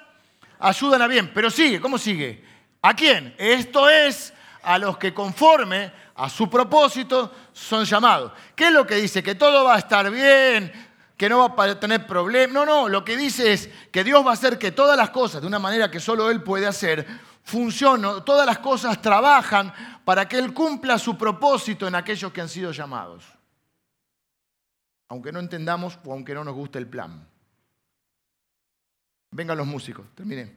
ayudan a bien. Pero sigue, ¿cómo sigue? ¿A quién? Esto es a los que conforme a su propósito son llamados. ¿Qué es lo que dice? Que todo va a estar bien, que no va a tener problemas. No, no, lo que dice es que Dios va a hacer que todas las cosas, de una manera que solo Él puede hacer, funcionen, todas las cosas trabajan para que Él cumpla su propósito en aquellos que han sido llamados aunque no entendamos o aunque no nos guste el plan. Vengan los músicos, terminé.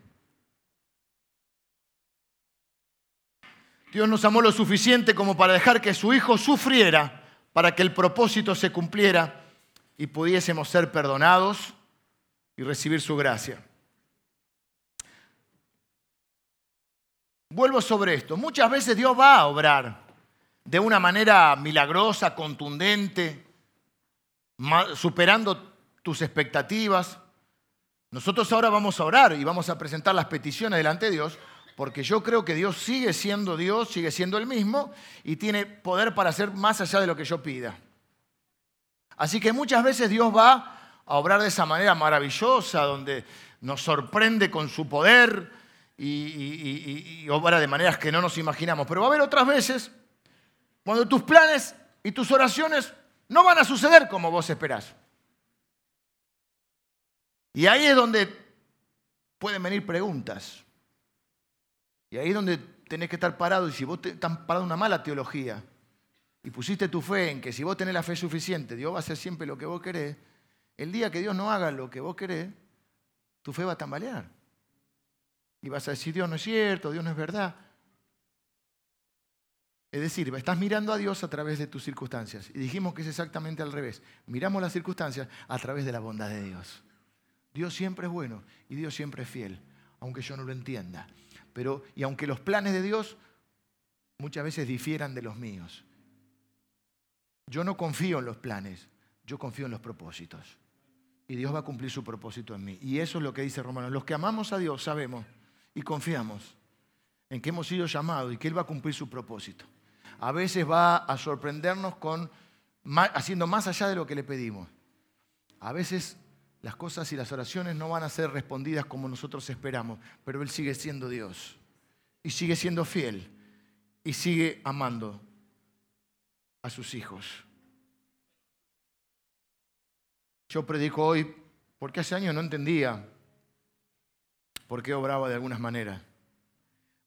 Dios nos amó lo suficiente como para dejar que su Hijo sufriera para que el propósito se cumpliera y pudiésemos ser perdonados y recibir su gracia. Vuelvo sobre esto. Muchas veces Dios va a obrar de una manera milagrosa, contundente, superando tus expectativas. Nosotros ahora vamos a orar y vamos a presentar las peticiones delante de Dios, porque yo creo que Dios sigue siendo Dios, sigue siendo el mismo y tiene poder para hacer más allá de lo que yo pida. Así que muchas veces Dios va a obrar de esa manera maravillosa, donde nos sorprende con su poder y, obra de maneras que no nos imaginamos. Pero va a haber otras veces cuando tus planes y tus oraciones no van a suceder como vos esperás. Y ahí es donde pueden venir preguntas. Y ahí es donde tenés que estar parado. Y si vos estás parado en una mala teología y pusiste tu fe en que si vos tenés la fe suficiente, Dios va a hacer siempre lo que vos querés, el día que Dios no haga lo que vos querés, tu fe va a tambalear. Y vas a decir, Dios no es cierto, Dios no es verdad. Es decir, estás mirando a Dios a través de tus circunstancias. Y dijimos que es exactamente al revés. Miramos las circunstancias a través de la bondad de Dios. Dios siempre es bueno y Dios siempre es fiel, aunque yo no lo entienda. Pero, y aunque los planes de Dios muchas veces difieran de los míos. Yo no confío en los planes, yo confío en los propósitos. Y Dios va a cumplir su propósito en mí. Y eso es lo que dice Romanos. Los que amamos a Dios sabemos y confiamos en que hemos sido llamados y que Él va a cumplir su propósito a veces va a sorprendernos con haciendo más allá de lo que le pedimos. A veces las cosas y las oraciones no van a ser respondidas como nosotros esperamos, pero Él sigue siendo Dios y sigue siendo fiel y sigue amando a sus hijos. Yo predico hoy porque hace años no entendía por qué obraba de algunas maneras,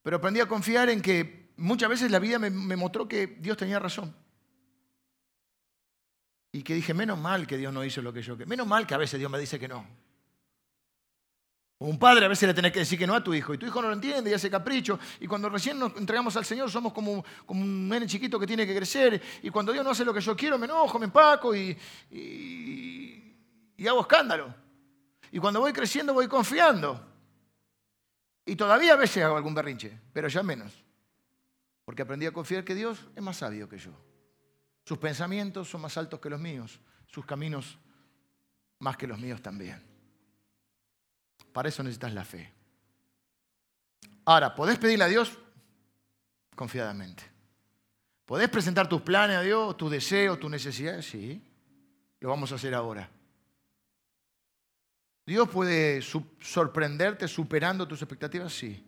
pero aprendí a confiar en que muchas veces la vida me, mostró que Dios tenía razón. Y que dije, menos mal que Dios no hizo lo que yo quería. Menos mal que a veces Dios me dice que no. Un padre a veces le tenés que decir que no a tu hijo y tu hijo no lo entiende y hace capricho. Y cuando recién nos entregamos al Señor somos como, como un nene chiquito que tiene que crecer. Y cuando Dios no hace lo que yo quiero me enojo, me empaco y, y, y hago escándalo. Y cuando voy creciendo voy confiando. Y todavía a veces hago algún berrinche, pero ya menos porque aprendí a confiar que Dios es más sabio que yo. Sus pensamientos son más altos que los míos, sus caminos más que los míos también. Para eso necesitas la fe. Ahora, ¿podés pedirle a Dios? Confiadamente. ¿Podés presentar tus planes a Dios, tus deseos, tus necesidades? Sí, lo vamos a hacer ahora. ¿Dios puede sorprenderte superando tus expectativas? Sí.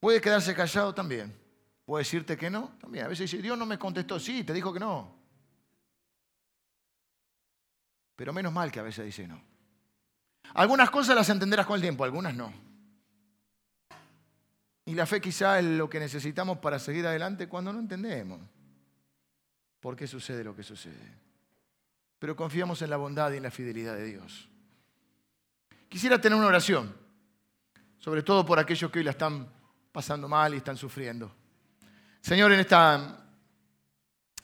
¿Puede quedarse callado también? ¿Puede decirte que no? También. A veces dice, Dios no me contestó. Sí, te dijo que no. Pero menos mal que a veces dice no. Algunas cosas las entenderás con el tiempo, algunas no. Y la fe quizá es lo que necesitamos para seguir adelante cuando no entendemos por qué sucede lo que sucede. Pero confiamos en la bondad y en la fidelidad de Dios. Quisiera tener una oración, sobre todo por aquellos que hoy la están pasando mal y están sufriendo. Señor, en esta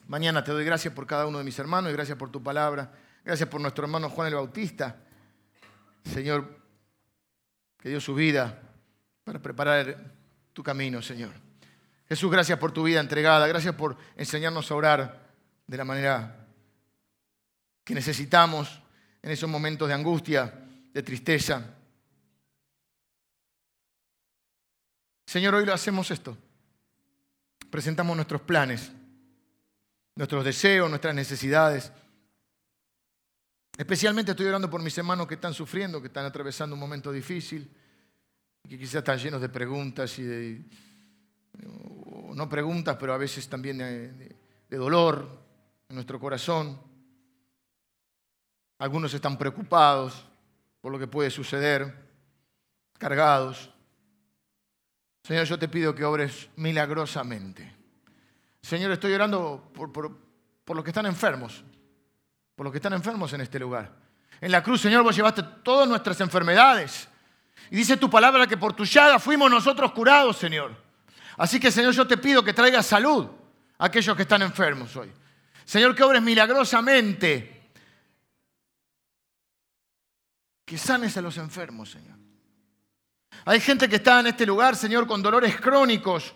mañana te doy gracias por cada uno de mis hermanos y gracias por tu palabra. Gracias por nuestro hermano Juan el Bautista. Señor, que dio su vida para preparar tu camino, Señor. Jesús, gracias por tu vida entregada. Gracias por enseñarnos a orar de la manera que necesitamos en esos momentos de angustia, de tristeza. Señor, hoy lo hacemos esto. Presentamos nuestros planes, nuestros deseos, nuestras necesidades. Especialmente estoy orando por mis hermanos que están sufriendo, que están atravesando un momento difícil, que quizás están llenos de preguntas y de, no preguntas, pero a veces también de, de dolor en nuestro corazón. Algunos están preocupados por lo que puede suceder, cargados. Señor, yo te pido que obres milagrosamente. Señor, estoy orando por, por, los que están enfermos, por los que están enfermos en este lugar. En la cruz, Señor, vos llevaste todas nuestras enfermedades. Y dice tu palabra que por tu llaga fuimos nosotros curados, Señor. Así que, Señor, yo te pido que traigas salud a aquellos que están enfermos hoy. Señor, que obres milagrosamente. Que sanes a los enfermos, Señor. Hay gente que está en este lugar, Señor, con dolores crónicos,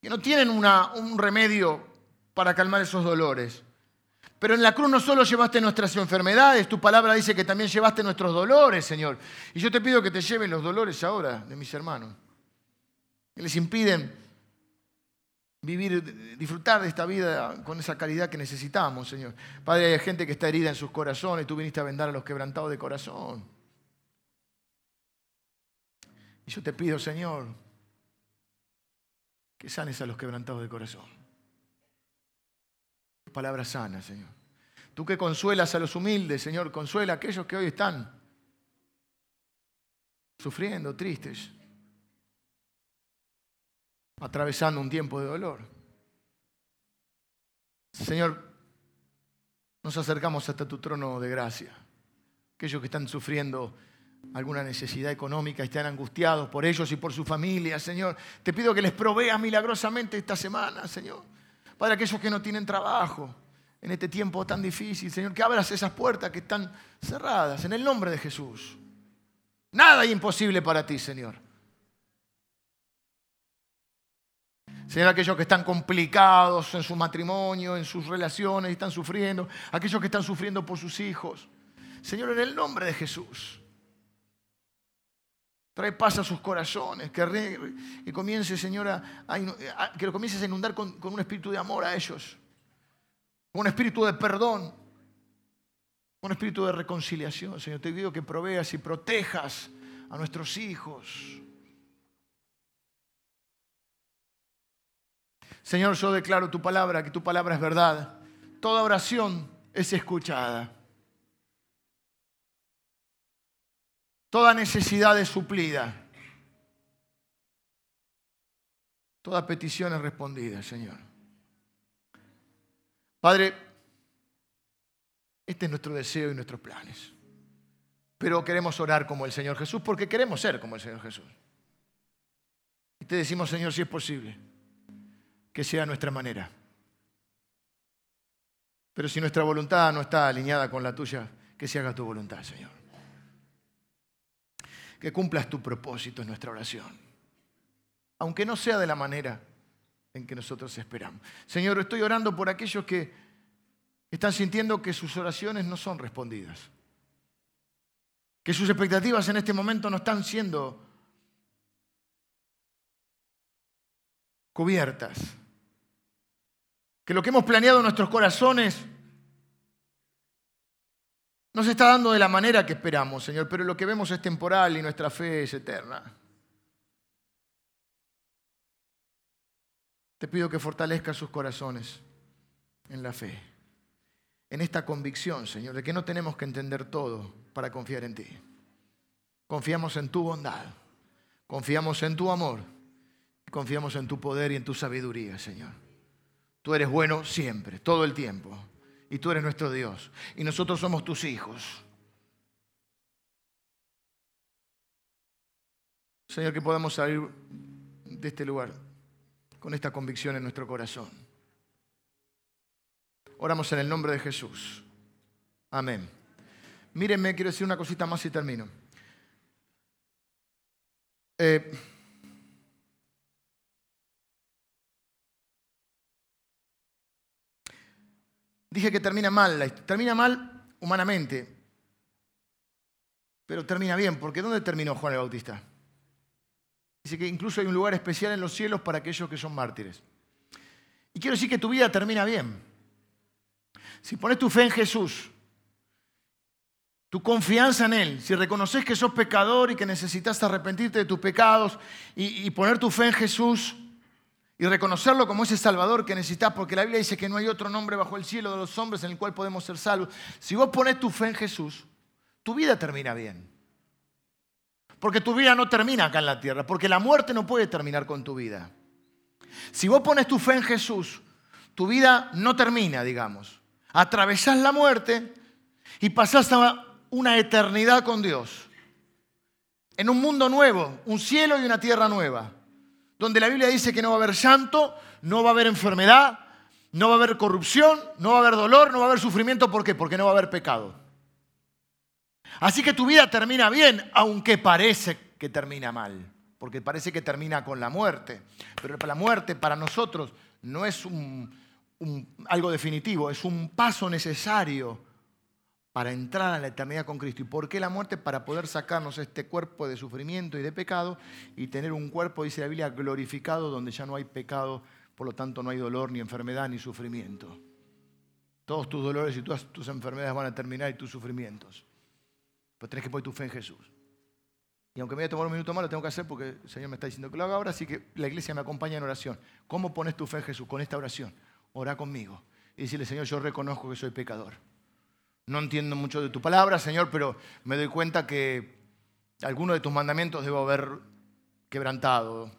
que no tienen un remedio para calmar esos dolores. Pero en la cruz no solo llevaste nuestras enfermedades, tu palabra dice que también llevaste nuestros dolores, Señor. Y yo te pido que te lleven los dolores ahora de mis hermanos, que les impiden vivir, disfrutar de esta vida con esa calidad que necesitamos, Señor. Padre, hay gente que está herida en sus corazones, tú viniste a vendar a los quebrantados de corazón. Y yo te pido, Señor, que sanes a los quebrantados de corazón. Palabra sana, Señor. Tú que consuelas a los humildes, Señor, consuela a aquellos que hoy están sufriendo, tristes, atravesando un tiempo de dolor. Señor, nos acercamos hasta tu trono de gracia. Aquellos que están sufriendo alguna necesidad económica, están angustiados por ellos y por su familia, Señor. Te pido que les proveas milagrosamente esta semana, Señor. Para aquellos que no tienen trabajo en este tiempo tan difícil, Señor, que abras esas puertas que están cerradas en el nombre de Jesús. Nada es imposible para ti, Señor. Señor, aquellos que están complicados en su matrimonio, en sus relaciones están sufriendo, aquellos que están sufriendo por sus hijos. Señor, en el nombre de Jesús. Trae paz a sus corazones, que, comience, Señor, a, que lo comiences a inundar con un espíritu de amor a ellos, con un espíritu de perdón, con un espíritu de reconciliación. Señor, te pido que proveas y protejas a nuestros hijos, Señor, yo declaro tu palabra, que tu palabra es verdad. Toda oración es escuchada. Toda necesidad es suplida. Toda petición es respondida, Señor. Padre, este es nuestro deseo y nuestros planes. Pero queremos orar como el Señor Jesús porque queremos ser como el Señor Jesús. Y te decimos, Señor, si es posible que sea nuestra manera. Pero si nuestra voluntad no está alineada con la tuya, que se haga tu voluntad, Señor. Que cumplas tu propósito en nuestra oración. Aunque no sea de la manera en que nosotros esperamos. Señor, estoy orando por aquellos que están sintiendo que sus oraciones no son respondidas. Que sus expectativas en este momento no están siendo cubiertas que lo que hemos planeado en nuestros corazones no se está dando de la manera que esperamos, Señor, pero lo que vemos es temporal y nuestra fe es eterna. Te pido que fortalezca sus corazones en la fe, en esta convicción, Señor, de que no tenemos que entender todo para confiar en ti. Confiamos en tu bondad, confiamos en tu amor, confiamos en tu poder y en tu sabiduría, Señor. Tú eres bueno siempre, todo el tiempo, y tú eres nuestro Dios, y nosotros somos tus hijos. Señor, que podamos salir de este lugar con esta convicción en nuestro corazón. Oramos en el nombre de Jesús. Amén. Mírenme, quiero decir una cosita más y termino. Eh, dije que termina mal, termina mal humanamente, pero termina bien, porque ¿dónde terminó Juan el Bautista? Dice que incluso hay un lugar especial en los cielos para aquellos que son mártires. Y quiero decir que tu vida termina bien. Si pones tu fe en Jesús, tu confianza en Él, si reconoces que sos pecador y que necesitas arrepentirte de tus pecados y, y poner tu fe en Jesús y reconocerlo como ese Salvador que necesitas, porque la Biblia dice que no hay otro nombre bajo el cielo de los hombres en el cual podemos ser salvos. Si vos pones tu fe en Jesús, tu vida termina bien. Porque tu vida no termina acá en la tierra, porque la muerte no puede terminar con tu vida. Si vos pones tu fe en Jesús, tu vida no termina, digamos. Atravesás la muerte y pasás una eternidad con Dios. En un mundo nuevo, un cielo y una tierra nueva. Donde la Biblia dice que no va a haber llanto, no va a haber enfermedad, no va a haber corrupción, no va a haber dolor, no va a haber sufrimiento. ¿Por qué? Porque no va a haber pecado. Así que tu vida termina bien, aunque parece que termina mal, porque parece que termina con la muerte. Pero la muerte para nosotros no es algo definitivo, es un paso necesario para entrar a la eternidad con Cristo. ¿Y por qué la muerte? Para poder sacarnos este cuerpo de sufrimiento y de pecado y tener un cuerpo, dice la Biblia, glorificado, donde ya no hay pecado, por lo tanto no hay dolor, ni enfermedad, ni sufrimiento. Todos tus dolores y todas tus enfermedades van a terminar y tus sufrimientos. Pero tenés que poner tu fe en Jesús. Y aunque me voy a tomar un minuto más, lo tengo que hacer porque el Señor me está diciendo que lo haga ahora, así que la iglesia me acompaña en oración. ¿Cómo pones tu fe en Jesús? Con esta oración. Ora conmigo. Y decirle, Señor, yo reconozco que soy pecador. No entiendo mucho de tu palabra, Señor, pero me doy cuenta que algunos de tus mandamientos debo haber quebrantado.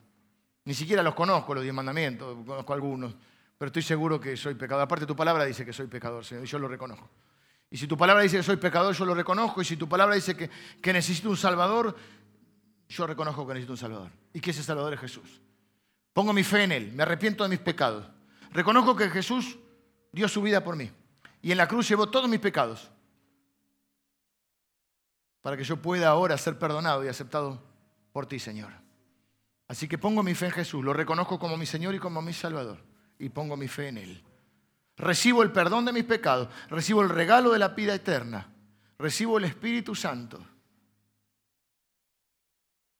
Ni siquiera los conozco, los diez mandamientos, conozco algunos, pero estoy seguro que soy pecador. Aparte, tu palabra dice que soy pecador, Señor, y yo lo reconozco. Y si tu palabra dice que soy pecador, yo lo reconozco. Y si tu palabra dice que, que necesito un Salvador, yo reconozco que necesito un Salvador. Y que ese Salvador es Jesús. Pongo mi fe en Él, me arrepiento de mis pecados. Reconozco que Jesús dio su vida por mí. Y en la cruz llevó todos mis pecados. Para que yo pueda ahora ser perdonado y aceptado por ti, Señor. Así que pongo mi fe en Jesús, lo reconozco como mi Señor y como mi Salvador. Y pongo mi fe en Él. Recibo el perdón de mis pecados, recibo el regalo de la vida eterna, recibo el Espíritu Santo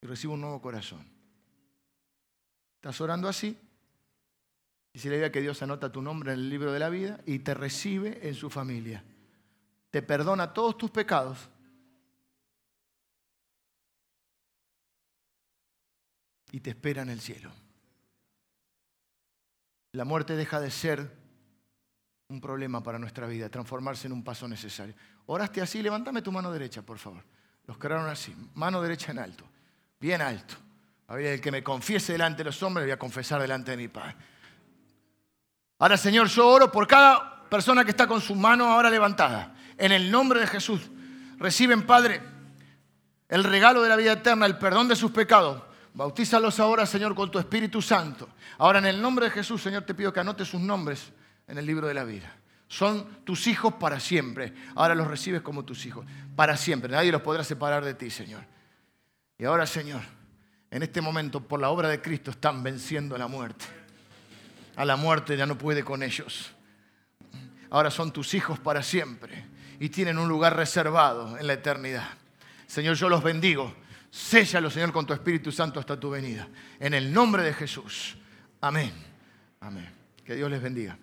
y recibo un nuevo corazón. ¿Estás orando así? Dice la idea que Dios anota tu nombre en el libro de la vida y te recibe en su familia. Te perdona todos tus pecados. Y te espera en el cielo. La muerte deja de ser un problema para nuestra vida, transformarse en un paso necesario. Oraste así, levántame tu mano derecha, por favor. Los que oraron así, mano derecha en alto, bien alto. A ver, el que me confiese delante de los hombres, voy a confesar delante de mi Padre. Ahora, Señor, yo oro por cada persona que está con su mano ahora levantada. En el nombre de Jesús, reciben, Padre, el regalo de la vida eterna, el perdón de sus pecados. Bautízalos ahora, Señor, con tu Espíritu Santo. Ahora, en el nombre de Jesús, Señor, te pido que anotes sus nombres en el libro de la vida. Son tus hijos para siempre. Ahora los recibes como tus hijos. Para siempre. Nadie los podrá separar de ti, Señor. Y ahora, Señor, en este momento, por la obra de Cristo, están venciendo la muerte. A la muerte ya no puede con ellos. Ahora son tus hijos para siempre. Y tienen un lugar reservado en la eternidad. Señor, yo los bendigo. Séllalos, Señor, con tu Espíritu Santo hasta tu venida. En el nombre de Jesús. Amén. Amén. Que Dios les bendiga.